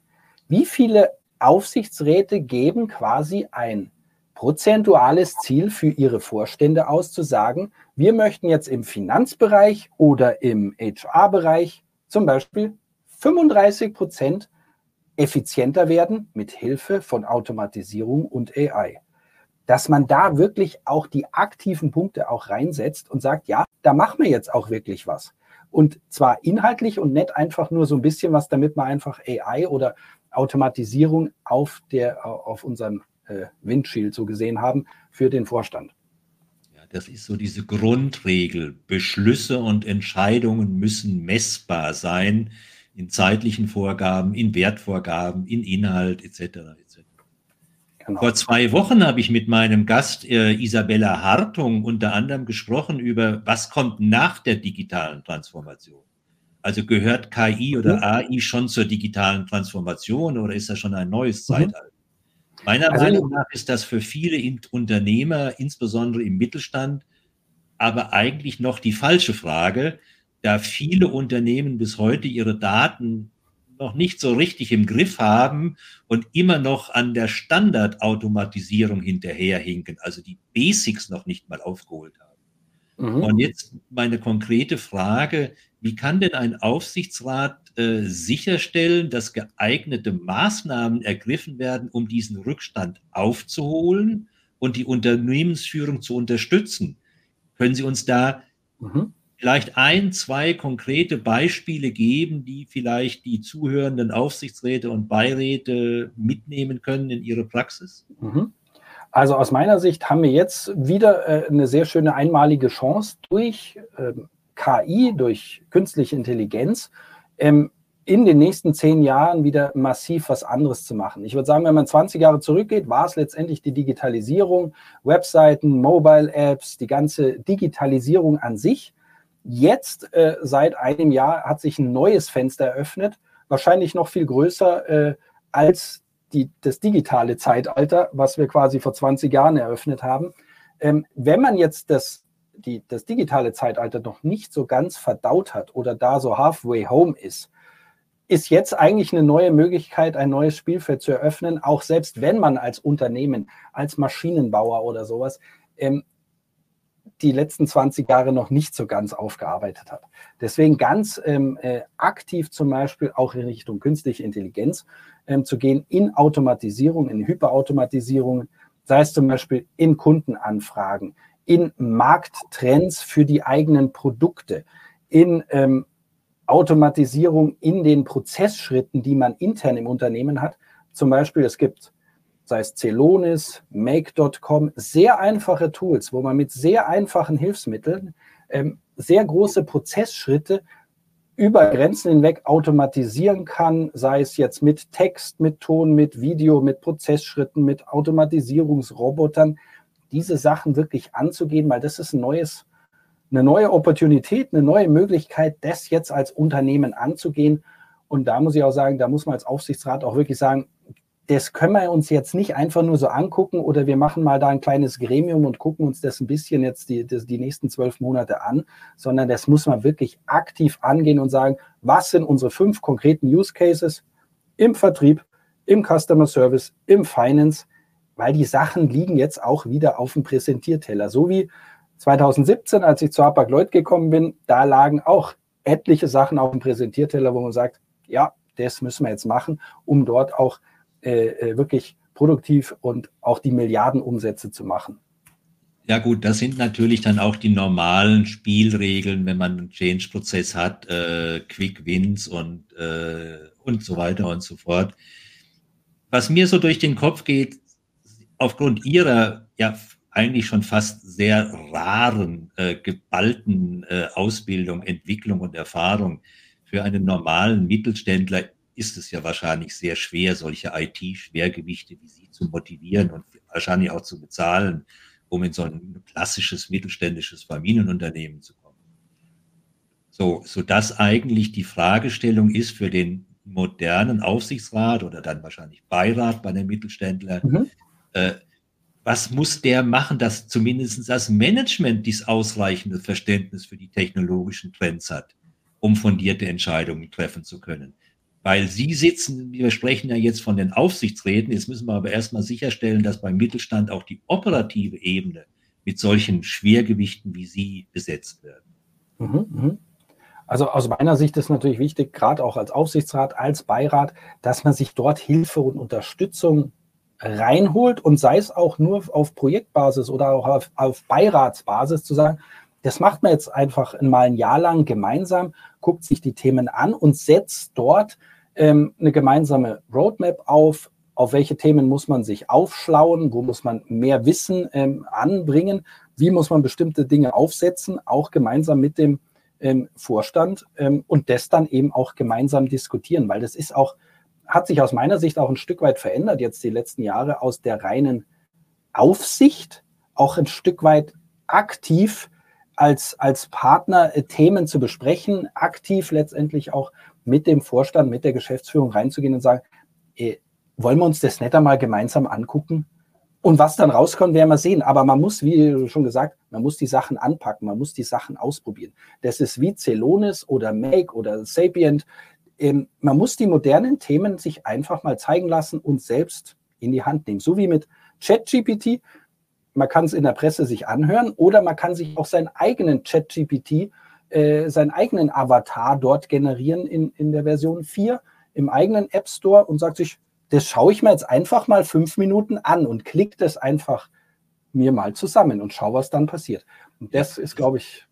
wie viele Aufsichtsräte geben quasi ein prozentuales Ziel für ihre Vorstände aus, zu sagen, wir möchten jetzt im Finanzbereich oder im HR-Bereich zum Beispiel 35 Prozent effizienter werden mit Hilfe von Automatisierung und AI. Dass man da wirklich auch die aktiven Punkte auch reinsetzt und sagt, ja, da machen wir jetzt auch wirklich was. Und zwar inhaltlich und nicht einfach nur so ein bisschen was, damit man einfach AI oder Automatisierung auf, der, auf unserem äh, Windshield so gesehen haben für den Vorstand. Ja, das ist so diese Grundregel. Beschlüsse und Entscheidungen müssen messbar sein in zeitlichen Vorgaben, in Wertvorgaben, in Inhalt etc. etc. Genau. Vor zwei Wochen habe ich mit meinem Gast äh, Isabella Hartung unter anderem gesprochen über, was kommt nach der digitalen Transformation. Also gehört KI oder mhm. AI schon zur digitalen Transformation oder ist das schon ein neues mhm. Zeitalter? Meiner also, Meinung nach ist das für viele Unternehmer, insbesondere im Mittelstand, aber eigentlich noch die falsche Frage, da viele Unternehmen bis heute ihre Daten noch nicht so richtig im Griff haben und immer noch an der Standardautomatisierung hinterherhinken, also die Basics noch nicht mal aufgeholt haben. Mhm. Und jetzt meine konkrete Frage, wie kann denn ein Aufsichtsrat äh, sicherstellen, dass geeignete Maßnahmen ergriffen werden, um diesen Rückstand aufzuholen und die Unternehmensführung zu unterstützen? Können Sie uns da mhm vielleicht ein, zwei konkrete Beispiele geben, die vielleicht die zuhörenden Aufsichtsräte und Beiräte mitnehmen können in ihre Praxis? Mhm. Also aus meiner Sicht haben wir jetzt wieder äh, eine sehr schöne einmalige Chance durch ähm, KI, durch künstliche Intelligenz, ähm, in den nächsten zehn Jahren wieder massiv was anderes zu machen. Ich würde sagen, wenn man 20 Jahre zurückgeht, war es letztendlich die Digitalisierung, Webseiten, Mobile Apps, die ganze Digitalisierung an sich. Jetzt, äh, seit einem Jahr, hat sich ein neues Fenster eröffnet, wahrscheinlich noch viel größer äh, als die, das digitale Zeitalter, was wir quasi vor 20 Jahren eröffnet haben. Ähm, wenn man jetzt das, die, das digitale Zeitalter noch nicht so ganz verdaut hat oder da so halfway home ist, ist jetzt eigentlich eine neue Möglichkeit, ein neues Spielfeld zu eröffnen, auch selbst wenn man als Unternehmen, als Maschinenbauer oder sowas ähm, die letzten 20 Jahre noch nicht so ganz aufgearbeitet hat. Deswegen ganz ähm, äh, aktiv zum Beispiel auch in Richtung künstliche Intelligenz ähm, zu gehen, in Automatisierung, in Hyperautomatisierung, sei es zum Beispiel in Kundenanfragen, in Markttrends für die eigenen Produkte, in ähm, Automatisierung in den Prozessschritten, die man intern im Unternehmen hat. Zum Beispiel, es gibt sei es Celonis, Make.com, sehr einfache Tools, wo man mit sehr einfachen Hilfsmitteln ähm, sehr große Prozessschritte über Grenzen hinweg automatisieren kann, sei es jetzt mit Text, mit Ton, mit Video, mit Prozessschritten, mit Automatisierungsrobotern, diese Sachen wirklich anzugehen, weil das ist ein neues eine neue Opportunität, eine neue Möglichkeit, das jetzt als Unternehmen anzugehen. Und da muss ich auch sagen, da muss man als Aufsichtsrat auch wirklich sagen, das können wir uns jetzt nicht einfach nur so angucken oder wir machen mal da ein kleines Gremium und gucken uns das ein bisschen jetzt die, die, die nächsten zwölf Monate an, sondern das muss man wirklich aktiv angehen und sagen, was sind unsere fünf konkreten Use Cases im Vertrieb, im Customer Service, im Finance, weil die Sachen liegen jetzt auch wieder auf dem Präsentierteller. So wie 2017, als ich zu Hapag-Lloyd gekommen bin, da lagen auch etliche Sachen auf dem Präsentierteller, wo man sagt, ja, das müssen wir jetzt machen, um dort auch äh, äh, wirklich produktiv und auch die Milliardenumsätze zu machen. Ja gut, das sind natürlich dann auch die normalen Spielregeln, wenn man einen Change-Prozess hat, äh, Quick Wins und, äh, und so weiter und so fort. Was mir so durch den Kopf geht, aufgrund Ihrer ja eigentlich schon fast sehr raren, äh, geballten äh, Ausbildung, Entwicklung und Erfahrung für einen normalen Mittelständler ist es ja wahrscheinlich sehr schwer, solche IT-Schwergewichte wie Sie zu motivieren und wahrscheinlich auch zu bezahlen, um in so ein klassisches mittelständisches Familienunternehmen zu kommen. So, so dass eigentlich die Fragestellung ist für den modernen Aufsichtsrat oder dann wahrscheinlich Beirat bei den Mittelständlern, mhm. äh, was muss der machen, dass zumindest das Management dies ausreichende Verständnis für die technologischen Trends hat, um fundierte Entscheidungen treffen zu können weil Sie sitzen, wir sprechen ja jetzt von den Aufsichtsräten, jetzt müssen wir aber erstmal sicherstellen, dass beim Mittelstand auch die operative Ebene mit solchen Schwergewichten wie Sie besetzt wird. Mhm, mhm. Also aus meiner Sicht ist natürlich wichtig, gerade auch als Aufsichtsrat, als Beirat, dass man sich dort Hilfe und Unterstützung reinholt und sei es auch nur auf Projektbasis oder auch auf, auf Beiratsbasis zu sagen, das macht man jetzt einfach mal ein Jahr lang gemeinsam, guckt sich die Themen an und setzt dort ähm, eine gemeinsame Roadmap auf, auf welche Themen muss man sich aufschlauen, wo muss man mehr Wissen ähm, anbringen, wie muss man bestimmte Dinge aufsetzen, auch gemeinsam mit dem ähm, Vorstand ähm, und das dann eben auch gemeinsam diskutieren, weil das ist auch, hat sich aus meiner Sicht auch ein Stück weit verändert jetzt die letzten Jahre aus der reinen Aufsicht, auch ein Stück weit aktiv als, als Partner äh, Themen zu besprechen, aktiv letztendlich auch mit dem Vorstand, mit der Geschäftsführung reinzugehen und sagen, äh, wollen wir uns das nicht einmal gemeinsam angucken? Und was dann rauskommt, werden wir sehen. Aber man muss, wie schon gesagt, man muss die Sachen anpacken, man muss die Sachen ausprobieren. Das ist wie Celonis oder Make oder Sapient. Ähm, man muss die modernen Themen sich einfach mal zeigen lassen und selbst in die Hand nehmen. So wie mit ChatGPT. Man kann es in der Presse sich anhören oder man kann sich auch seinen eigenen ChatGPT äh, seinen eigenen Avatar dort generieren in, in der Version 4 im eigenen App Store und sagt sich, das schaue ich mir jetzt einfach mal fünf Minuten an und klickt das einfach mir mal zusammen und schaue, was dann passiert. Und das ist, glaube ich.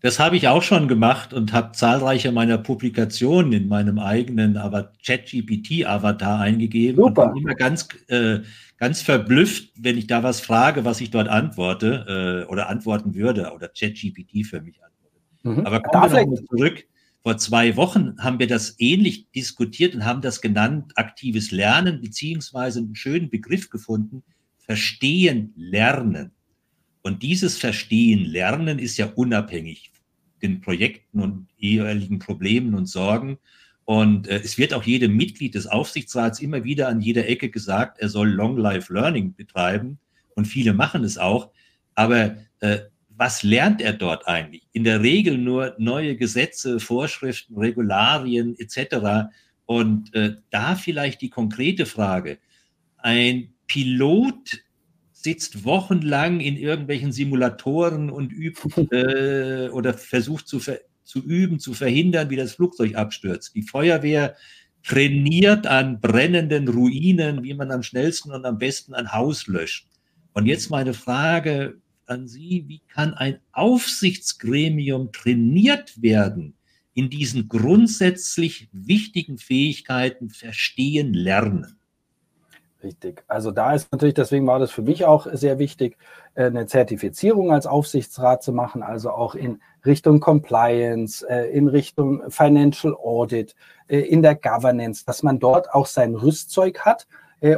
Das habe ich auch schon gemacht und habe zahlreiche meiner Publikationen in meinem eigenen ChatGPT-Avatar eingegeben Super. und bin immer ganz, äh, ganz verblüfft, wenn ich da was frage, was ich dort antworte äh, oder antworten würde oder ChatGPT für mich antwortet. Mhm. Aber kommen wir nochmal zurück. Vor zwei Wochen haben wir das ähnlich diskutiert und haben das genannt, aktives Lernen, beziehungsweise einen schönen Begriff gefunden, Verstehen, Lernen. Und dieses Verstehen, Lernen ist ja unabhängig den Projekten und jeweiligen Problemen und Sorgen. Und äh, es wird auch jedem Mitglied des Aufsichtsrats immer wieder an jeder Ecke gesagt, er soll Long Life Learning betreiben. Und viele machen es auch. Aber äh, was lernt er dort eigentlich? In der Regel nur neue Gesetze, Vorschriften, Regularien etc. Und äh, da vielleicht die konkrete Frage. Ein Pilot sitzt wochenlang in irgendwelchen Simulatoren und übt [LAUGHS] äh, oder versucht zu, zu üben, zu verhindern, wie das Flugzeug abstürzt. Die Feuerwehr trainiert an brennenden Ruinen, wie man am schnellsten und am besten ein Haus löscht. Und jetzt meine Frage, an Sie, wie kann ein Aufsichtsgremium trainiert werden in diesen grundsätzlich wichtigen Fähigkeiten verstehen, lernen? Richtig. Also da ist natürlich, deswegen war das für mich auch sehr wichtig, äh, eine Zertifizierung als Aufsichtsrat zu machen, also auch in Richtung Compliance, äh, in Richtung Financial Audit, äh, in der Governance, dass man dort auch sein Rüstzeug hat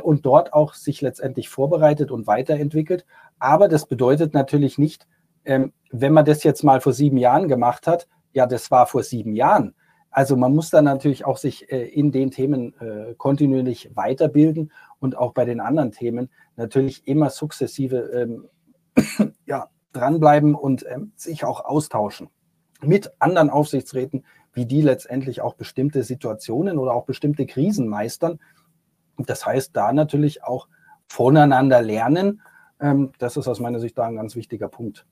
und dort auch sich letztendlich vorbereitet und weiterentwickelt. Aber das bedeutet natürlich nicht, ähm, wenn man das jetzt mal vor sieben Jahren gemacht hat, ja, das war vor sieben Jahren. Also man muss dann natürlich auch sich äh, in den Themen äh, kontinuierlich weiterbilden und auch bei den anderen Themen natürlich immer sukzessive ähm, [CLEARS THROAT] ja, dranbleiben und ähm, sich auch austauschen mit anderen Aufsichtsräten, wie die letztendlich auch bestimmte Situationen oder auch bestimmte Krisen meistern. Das heißt, da natürlich auch voneinander lernen. Ähm, das ist aus meiner Sicht da ein ganz wichtiger Punkt.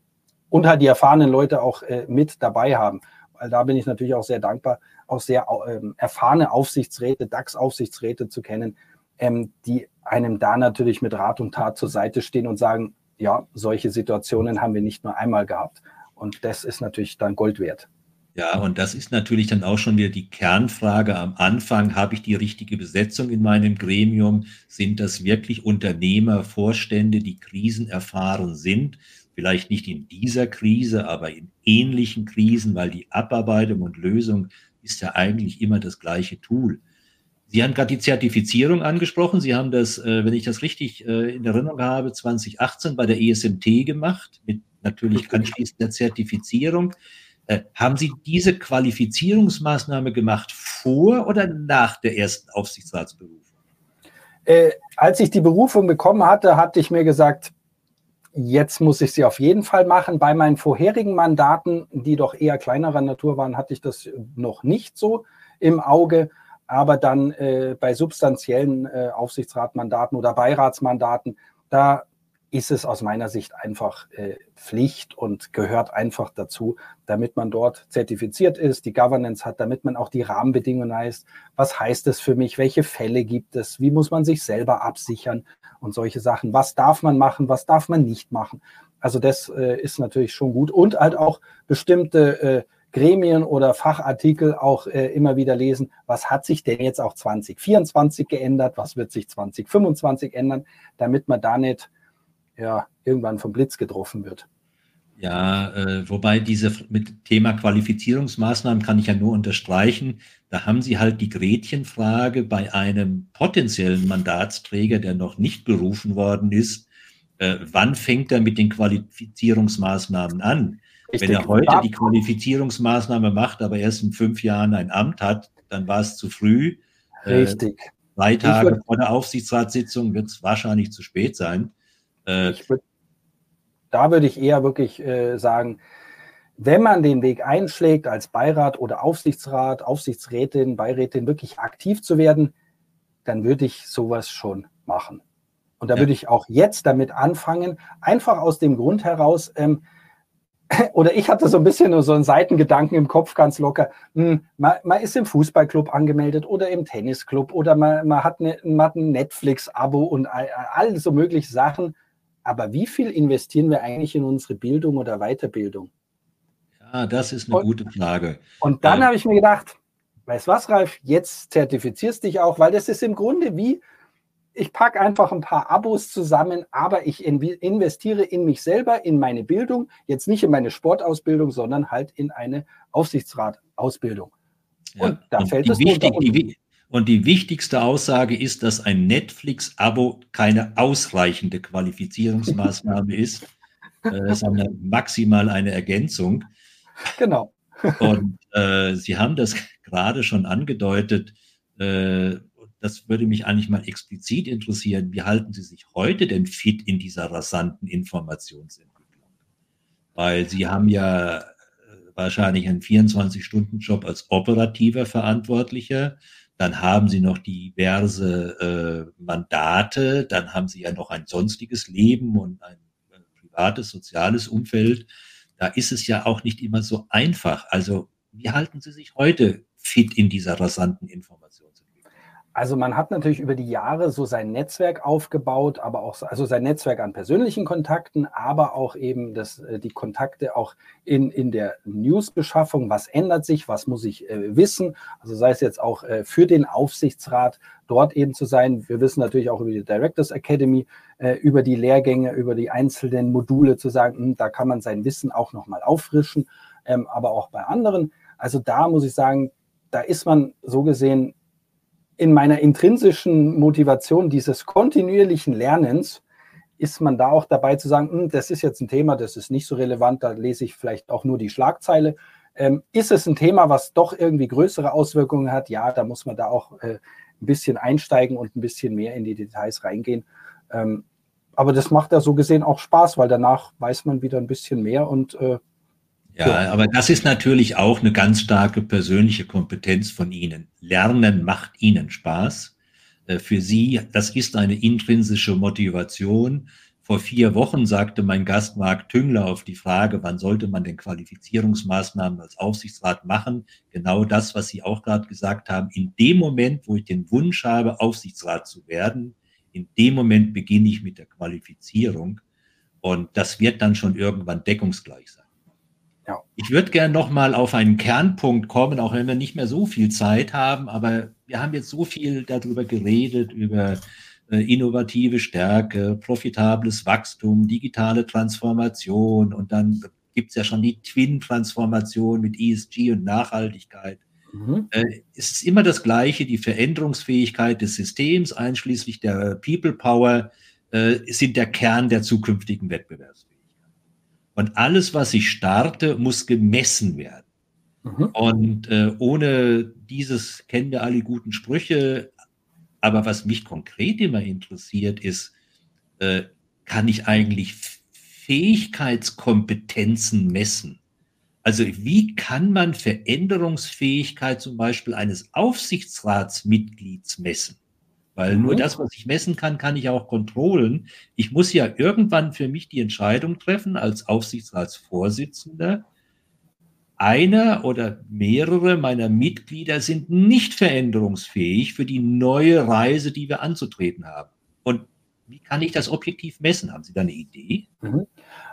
Und halt die erfahrenen Leute auch äh, mit dabei haben. Weil da bin ich natürlich auch sehr dankbar, auch sehr ähm, erfahrene Aufsichtsräte, DAX-Aufsichtsräte zu kennen, ähm, die einem da natürlich mit Rat und Tat zur Seite stehen und sagen, ja, solche Situationen haben wir nicht nur einmal gehabt. Und das ist natürlich dann Gold wert. Ja, und das ist natürlich dann auch schon wieder die Kernfrage am Anfang. Habe ich die richtige Besetzung in meinem Gremium? Sind das wirklich Unternehmer, Vorstände, die krisenerfahren sind? Vielleicht nicht in dieser Krise, aber in ähnlichen Krisen, weil die Abarbeitung und Lösung ist ja eigentlich immer das gleiche Tool. Sie haben gerade die Zertifizierung angesprochen. Sie haben das, äh, wenn ich das richtig äh, in Erinnerung habe, 2018 bei der ESMT gemacht, mit natürlich anschließender Zertifizierung. Äh, haben Sie diese Qualifizierungsmaßnahme gemacht vor oder nach der ersten Aufsichtsratsberufung? Äh, als ich die Berufung bekommen hatte, hatte ich mir gesagt, jetzt muss ich sie auf jeden Fall machen. Bei meinen vorherigen Mandaten, die doch eher kleinerer Natur waren, hatte ich das noch nicht so im Auge. Aber dann äh, bei substanziellen äh, Aufsichtsratmandaten oder Beiratsmandaten, da ist es aus meiner Sicht einfach äh, Pflicht und gehört einfach dazu, damit man dort zertifiziert ist, die Governance hat, damit man auch die Rahmenbedingungen heißt. Was heißt es für mich? Welche Fälle gibt es? Wie muss man sich selber absichern? Und solche Sachen. Was darf man machen? Was darf man nicht machen? Also das äh, ist natürlich schon gut und halt auch bestimmte äh, Gremien oder Fachartikel auch äh, immer wieder lesen, was hat sich denn jetzt auch 2024 geändert, was wird sich 2025 ändern, damit man da nicht ja, irgendwann vom Blitz getroffen wird. Ja, äh, wobei diese mit Thema Qualifizierungsmaßnahmen kann ich ja nur unterstreichen. Da haben Sie halt die Gretchenfrage bei einem potenziellen Mandatsträger, der noch nicht berufen worden ist. Äh, wann fängt er mit den Qualifizierungsmaßnahmen an? Richtig. Wenn er heute die Qualifizierungsmaßnahme macht, aber erst in fünf Jahren ein Amt hat, dann war es zu früh. Äh, Richtig. Äh, drei Tage vor der Aufsichtsratssitzung wird es wahrscheinlich zu spät sein. Äh, würd, da würde ich eher wirklich äh, sagen, wenn man den Weg einschlägt, als Beirat oder Aufsichtsrat, Aufsichtsrätin, Beirätin wirklich aktiv zu werden, dann würde ich sowas schon machen. Und da ja. würde ich auch jetzt damit anfangen, einfach aus dem Grund heraus, ähm, [CLEARS THROAT] oder ich hatte so ein bisschen so einen Seitengedanken im Kopf ganz locker. Hm, man, man, ist im Fußballclub angemeldet oder im Tennisclub oder man, man hat, eine, man hat ein Netflix-Abo und all, all so mögliche Sachen. Aber wie viel investieren wir eigentlich in unsere Bildung oder Weiterbildung? Ja, das ist eine und, gute Frage. Und dann ähm, habe ich mir gedacht, weißt was, Ralf, jetzt zertifizierst dich auch, weil das ist im Grunde wie, ich packe einfach ein paar Abos zusammen, aber ich investiere in mich selber, in meine Bildung, jetzt nicht in meine Sportausbildung, sondern halt in eine Aufsichtsratausbildung. Ja, und da und fällt es wichtig, die, und die wichtigste Aussage ist, dass ein Netflix-Abo keine ausreichende Qualifizierungsmaßnahme [LAUGHS] ist, äh, sondern maximal eine Ergänzung. Genau. [LAUGHS] Und äh, Sie haben das gerade schon angedeutet. Äh, das würde mich eigentlich mal explizit interessieren. Wie halten Sie sich heute denn fit in dieser rasanten Informationsentwicklung? Weil Sie haben ja äh, wahrscheinlich einen 24-Stunden-Job als operativer Verantwortlicher dann haben sie noch diverse äh, Mandate, dann haben sie ja noch ein sonstiges Leben und ein äh, privates, soziales Umfeld. Da ist es ja auch nicht immer so einfach. Also wie halten Sie sich heute fit in dieser rasanten Information? Also man hat natürlich über die Jahre so sein Netzwerk aufgebaut, aber auch also sein Netzwerk an persönlichen Kontakten, aber auch eben das, äh, die Kontakte auch in, in der Newsbeschaffung. Was ändert sich? Was muss ich äh, wissen? Also sei es jetzt auch äh, für den Aufsichtsrat dort eben zu sein. Wir wissen natürlich auch über die Directors Academy, äh, über die Lehrgänge, über die einzelnen Module zu sagen, mh, hm, da kann man sein Wissen auch nochmal auffrischen, ähm, aber auch bei anderen. Also da muss ich sagen, da ist man so gesehen in meiner intrinsischen Motivation dieses kontinuierlichen Lernens ist man da auch dabei zu sagen, hm, das ist jetzt ein Thema, das ist nicht so relevant, da lese ich vielleicht auch nur die Schlagzeile. Ähm, ist es ein Thema, was doch irgendwie größere Auswirkungen hat? Ja, da muss man da auch äh, ein bisschen einsteigen und ein bisschen mehr in die Details reingehen. Ähm, aber das macht ja so gesehen auch Spaß, weil danach weiß man wieder ein bisschen mehr und äh, ja, aber das ist natürlich auch eine ganz starke persönliche Kompetenz von Ihnen. Lernen macht Ihnen Spaß. Äh, für Sie, das ist eine intrinsische Motivation. Vor vier Wochen sagte mein Gast Marc Tüngler auf die Frage, wann sollte man denn Qualifizierungsmaßnahmen als Aufsichtsrat machen? Genau das, was Sie auch gerade gesagt haben. In dem Moment, wo ich den Wunsch habe, Aufsichtsrat zu werden, in dem Moment beginne ich mit der Qualifizierung. Und das wird dann schon irgendwann deckungsgleich sein. Ich würde gerne noch mal auf einen Kernpunkt kommen, auch wenn wir nicht mehr so viel Zeit haben, aber wir haben jetzt so viel darüber geredet, über äh, innovative Stärke, profitables Wachstum, digitale Transformation und dann gibt es ja schon die Twin-Transformation mit ESG und Nachhaltigkeit. Mhm. Äh, es ist immer das Gleiche, die Veränderungsfähigkeit des Systems, einschließlich der People Power, äh, sind der Kern der zukünftigen Wettbewerbsfähigkeit. Und alles, was ich starte, muss gemessen werden. Mhm. Und äh, ohne dieses kennen wir alle guten Sprüche. Aber was mich konkret immer interessiert, ist, äh, kann ich eigentlich Fähigkeitskompetenzen messen? Also wie kann man Veränderungsfähigkeit zum Beispiel eines Aufsichtsratsmitglieds messen? Weil nur mhm. das, was ich messen kann, kann ich auch kontrollen. Ich muss ja irgendwann für mich die Entscheidung treffen als Aufsichtsratsvorsitzender. Einer oder mehrere meiner Mitglieder sind nicht veränderungsfähig für die neue Reise, die wir anzutreten haben. Und wie kann ich das objektiv messen? Haben Sie da eine Idee? Mhm.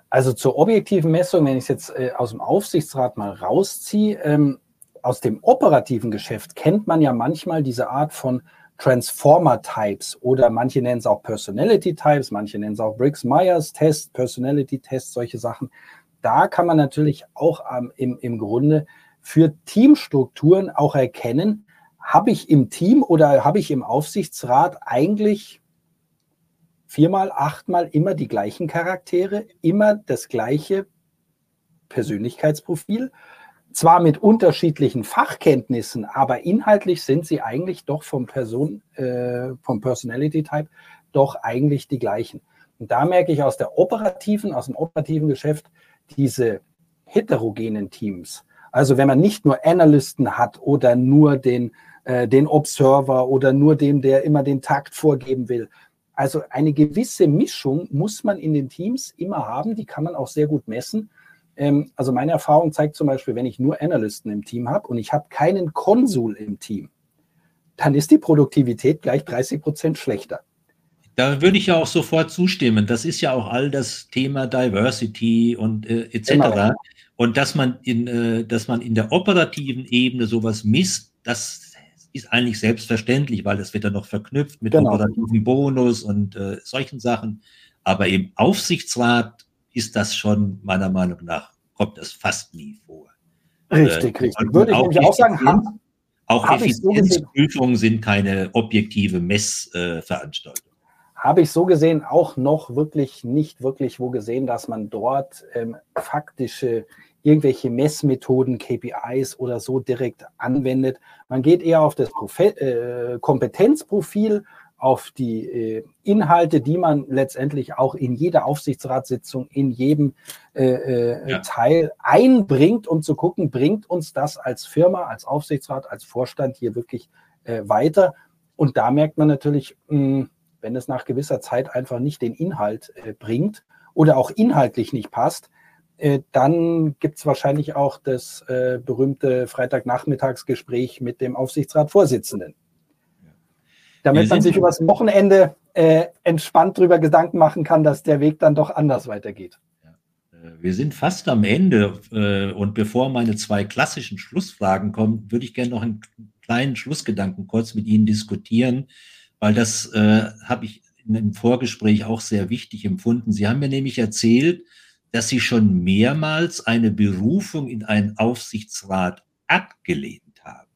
Also zur objektiven Messung, wenn ich es jetzt äh, aus dem Aufsichtsrat mal rausziehe, ähm, aus dem operativen Geschäft kennt man ja manchmal diese Art von Transformer-Types oder manche nennen es auch Personality-Types, manche nennen es auch Briggs-Myers-Test, Personality-Test, solche Sachen. Da kann man natürlich auch ähm, im, im Grunde für Teamstrukturen auch erkennen, habe ich im Team oder habe ich im Aufsichtsrat eigentlich viermal, achtmal immer die gleichen Charaktere, immer das gleiche Persönlichkeitsprofil, zwar mit unterschiedlichen Fachkenntnissen, aber inhaltlich sind sie eigentlich doch vom Person, äh, vom Personality Type doch eigentlich die gleichen. Und da merke ich aus der operativen, aus dem operativen Geschäft diese heterogenen Teams. Also wenn man nicht nur Analysten hat oder nur den, äh, den Observer oder nur dem, der immer den Takt vorgeben will, also eine gewisse Mischung muss man in den Teams immer haben, die kann man auch sehr gut messen. Ähm, also meine Erfahrung zeigt zum Beispiel, wenn ich nur Analysten im Team habe und ich habe keinen Konsul im Team, dann ist die Produktivität gleich 30 Prozent schlechter. Da würde ich ja auch sofort zustimmen. Das ist ja auch all das Thema Diversity und äh, etc. Genau. Und dass man in, äh, dass man in der operativen Ebene sowas misst, das ist eigentlich selbstverständlich, weil das wird dann noch verknüpft mit genau. operativen Bonus und äh, solchen Sachen. Aber im Aufsichtsrat ist das schon meiner Meinung nach, kommt das fast nie vor. Richtig, äh, richtig. Würde ich auch, auch sagen, haben, auch Effizienzprüfungen so sind keine objektive Messveranstaltung. Äh, habe ich so gesehen auch noch wirklich nicht wirklich wo gesehen, dass man dort ähm, faktische irgendwelche Messmethoden, KPIs oder so direkt anwendet. Man geht eher auf das Profe äh, Kompetenzprofil, auf die äh, Inhalte, die man letztendlich auch in jeder Aufsichtsratssitzung, in jedem äh, äh, ja. Teil einbringt, um zu gucken, bringt uns das als Firma, als Aufsichtsrat, als Vorstand hier wirklich äh, weiter. Und da merkt man natürlich, mh, hm, wenn es nach gewisser Zeit einfach nicht den Inhalt äh, bringt oder auch inhaltlich nicht passt, äh, dann gibt es wahrscheinlich auch das berühmte Freitagnachmittagsgespräch mit dem Aufsichtsratsvorsitzenden. Damit man sich übers Wochenende äh, entspannt darüber Gedanken machen kann, dass der Weg dann doch anders weitergeht. Äh, wir sind fast am Ende äh, und bevor meine zwei klassischen Schlussfragen kommen, würde ich gerne noch einen kleinen Schlussgedanken kurz mit Ihnen diskutieren, weil das äh, habe ich im Vorgespräch auch sehr wichtig empfunden. Sie haben mir nämlich erzählt, dass sie schon mehrmals eine Berufung in einen Aufsichtsrat abgelehnt haben.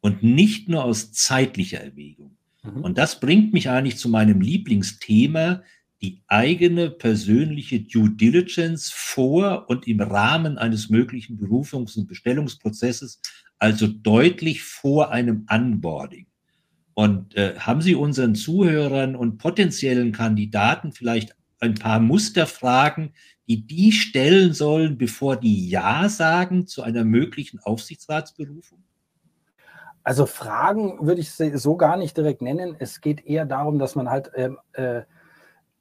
Und nicht nur aus zeitlicher Erwägung. Mhm. Und das bringt mich eigentlich zu meinem Lieblingsthema, die eigene persönliche Due Diligence vor und im Rahmen eines möglichen Berufungs- und Bestellungsprozesses, also deutlich vor einem Onboarding. Und äh, haben Sie unseren Zuhörern und potenziellen Kandidaten vielleicht ein paar Musterfragen, die die stellen sollen, bevor die Ja sagen zu einer möglichen Aufsichtsratsberufung? Also Fragen würde ich so gar nicht direkt nennen. Es geht eher darum, dass man halt ähm, äh,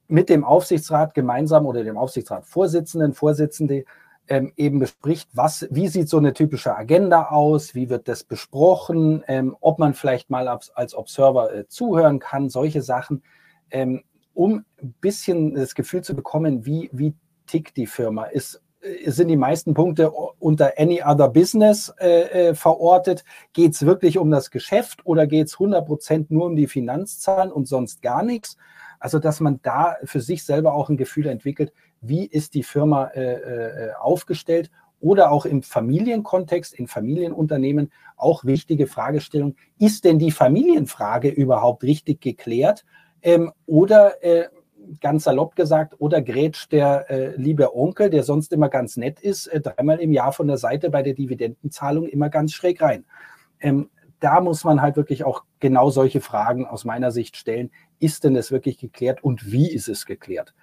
mit dem Aufsichtsrat gemeinsam oder dem Aufsichtsratsvorsitzenden, Vorsitzende ähm, eben bespricht, was, wie sieht so eine typische Agenda aus, wie wird das besprochen, ähm, ob man vielleicht mal als, als Observer äh, zuhören kann, solche Sachen, ähm, um ein bisschen das Gefühl zu bekommen, wie, wie tickt die Firma. Ist, sind die meisten Punkte unter Any Other Business äh, äh, verortet? Geht es wirklich um das Geschäft oder geht es 100% nur um die Finanzzahlen und sonst gar nichts? Also, dass man da für sich selber auch ein Gefühl entwickelt, wie ist die Firma äh, äh, aufgestellt oder auch im Familienkontext, in Familienunternehmen auch wichtige Fragestellung, ist denn die Familienfrage überhaupt richtig geklärt? Ähm, oder äh, ganz salopp gesagt, oder grätscht der äh, liebe Onkel, der sonst immer ganz nett ist, äh, dreimal im Jahr von der Seite bei der Dividendenzahlung immer ganz schräg rein. Ähm, da muss man halt wirklich auch genau solche Fragen aus meiner Sicht stellen. Ist denn das wirklich geklärt und wie ist es geklärt?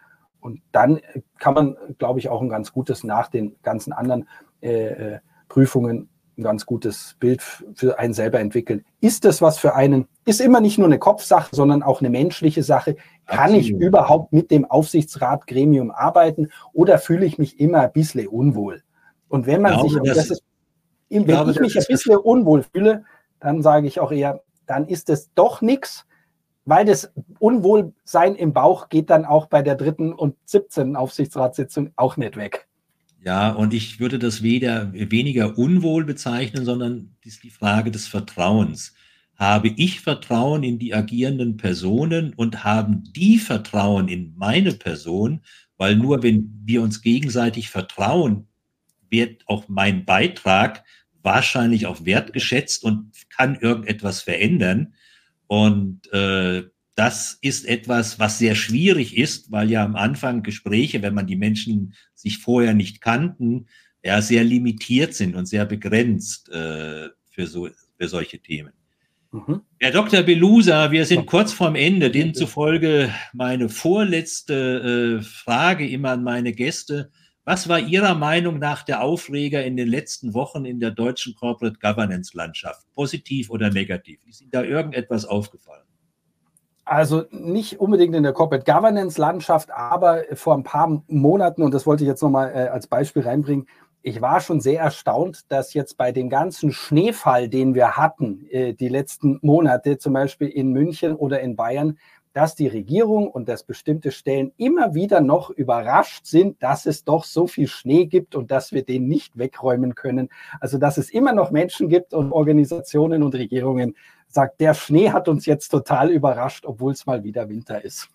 Und dann kann man, glaube ich, auch ein ganz gutes nach den ganzen anderen äh, äh Prüfungen ein ganz gutes Bild für einen selber entwickeln. Ist das was für einen? Ist immer nicht nur eine Kopfsache, sondern auch eine menschliche Sache. Kann Absolut. ich überhaupt mit dem Aufsichtsratgremium arbeiten oder fühle ich mich immer ein bisschen unwohl? Und wenn man glaube, sich, das, das ist, wenn glaube, ich mich ein bisschen unwohl fühle, dann sage ich auch eher, dann ist es doch nichts, weil das Unwohlsein im Bauch geht dann auch bei der dritten und 17. Aufsichtsratssitzung auch nicht weg. Ja, und ich würde das weder weniger unwohl bezeichnen, sondern ist die Frage des Vertrauens. Habe ich Vertrauen in die agierenden Personen und haben die Vertrauen in meine Person? Weil nur wenn wir uns gegenseitig vertrauen, wird auch mein Beitrag wahrscheinlich auch wertgeschätzt und kann irgendetwas verändern. Und äh, das ist etwas, was sehr schwierig ist, weil ja am Anfang Gespräche, wenn man die Menschen sich vorher nicht kannten, ja sehr limitiert sind und sehr begrenzt äh, für, so, für solche Themen. Mhm. Herr Dr. Belusa, wir sind kurz vorm Ende. Demzufolge meine vorletzte äh, Frage immer an meine Gäste. Was war Ihrer Meinung nach der Aufreger in den letzten Wochen in der deutschen Corporate Governance Landschaft? Positiv oder negativ? Ist Ihnen da irgendetwas aufgefallen? Also nicht unbedingt in der Corporate Governance Landschaft, aber vor ein paar Monaten, und das wollte ich jetzt nochmal äh, als Beispiel reinbringen, ich war schon sehr erstaunt, dass jetzt bei dem ganzen Schneefall, den wir hatten, äh, die letzten Monate, zum Beispiel in München oder in Bayern, dass die Regierung und dass bestimmte Stellen immer wieder noch überrascht sind, dass es doch so viel Schnee gibt und dass wir den nicht wegräumen können. Also dass es immer noch Menschen gibt und Organisationen und Regierungen sagt, der Schnee hat uns jetzt total überrascht, obwohl es mal wieder Winter ist.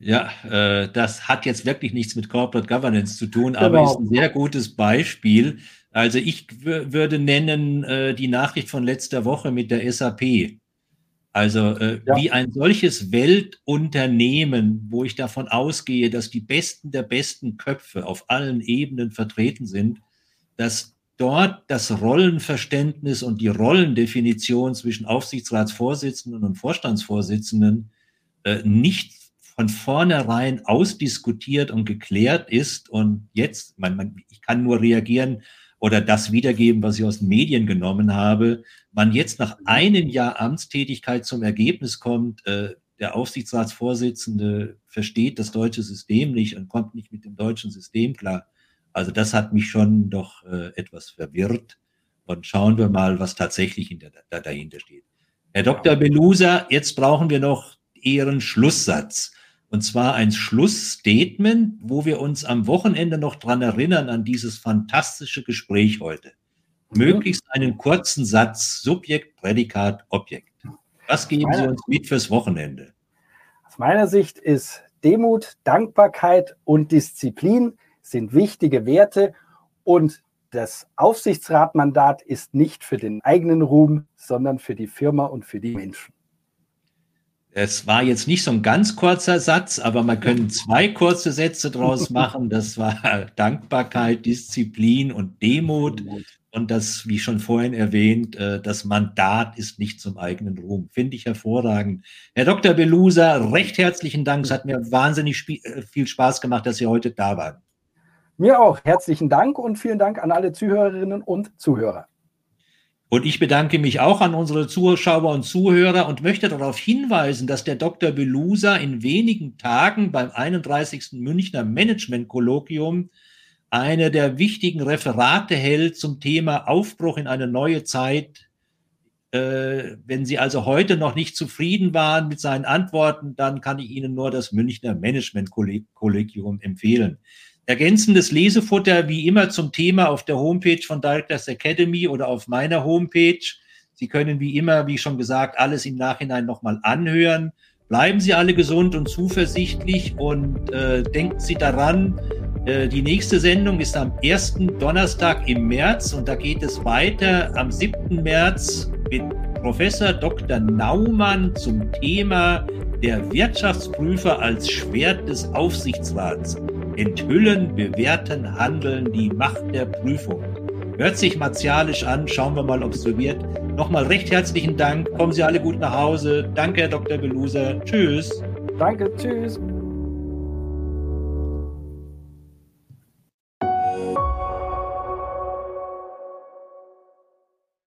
Ja, äh, das hat jetzt wirklich nichts mit Corporate Governance zu tun, genau. aber ist ein sehr gutes Beispiel. Also ich würde nennen äh, die Nachricht von letzter Woche mit der SAP. Also äh, ja. wie ein solches Weltunternehmen, wo ich davon ausgehe, dass die Besten der besten Köpfe auf allen Ebenen vertreten sind, dass dort das Rollenverständnis und die Rollendefinition zwischen Aufsichtsratsvorsitzenden und Vorstandsvorsitzenden äh, nicht von vornherein ausdiskutiert und geklärt ist. Und jetzt, man, man, ich kann nur reagieren oder das wiedergeben, was ich aus den Medien genommen habe, man jetzt nach einem Jahr Amtstätigkeit zum Ergebnis kommt, äh, der Aufsichtsratsvorsitzende versteht das deutsche System nicht und kommt nicht mit dem deutschen System klar. Also das hat mich schon doch äh, etwas verwirrt. Und schauen wir mal, was tatsächlich hinter, da, dahinter steht. Herr Dr. Belusa, jetzt brauchen wir noch Ihren Schlusssatz. Und zwar ein Schlussstatement, wo wir uns am Wochenende noch dran erinnern an dieses fantastische Gespräch heute. Möglichst einen kurzen Satz, Subjekt, Prädikat, Objekt. Was geben Sie uns mit fürs Wochenende? Aus meiner Sicht ist Demut, Dankbarkeit und Disziplin sind wichtige Werte und das Aufsichtsratmandat ist nicht für den eigenen Ruhm, sondern für die Firma und für die Menschen. Es war jetzt nicht so ein ganz kurzer Satz, aber man können zwei kurze Sätze draus [LAUGHS] machen. Das war Dankbarkeit, Disziplin und Demut. Und das, wie schon vorhin erwähnt, äh, das Mandat ist nicht zum eigenen Ruhm. Finde ich hervorragend. Herr Dr. Belusa, recht herzlichen Dank. Es hat mir wahnsinnig äh, viel Spaß gemacht, dass Sie heute da waren. Mir auch. Herzlichen Dank und vielen Dank an alle Zuhörerinnen und Zuhörer. Und ich bedanke mich auch an unsere Zuschauer und Zuhörer und möchte darauf hinweisen, dass der Dr. Belusa in wenigen Tagen beim 31. Münchner Management-Kolloquium eine der wichtigen Referate hält zum Thema Aufbruch in eine neue Zeit. Äh, wenn Sie also heute noch nicht zufrieden waren mit seinen Antworten, dann kann ich Ihnen nur das Münchner Management-Kollegium empfehlen. Ergänzendes Lesefutter wie immer zum Thema auf der Homepage von Directors Academy oder auf meiner Homepage. Sie können wie immer, wie schon gesagt, alles im Nachhinein nochmal anhören. Bleiben Sie alle gesund und zuversichtlich und äh, denken Sie daran, äh, die nächste Sendung ist am ersten Donnerstag im März und da geht es weiter am 7. März mit Professor Dr. Naumann zum Thema der Wirtschaftsprüfer als Schwert des Aufsichtsrats. Enthüllen, bewerten, handeln, die Macht der Prüfung. Hört sich martialisch an, schauen wir mal, ob es so wird. Nochmal recht herzlichen Dank, kommen Sie alle gut nach Hause. Danke, Herr Dr. Beluser. Tschüss. Danke, tschüss.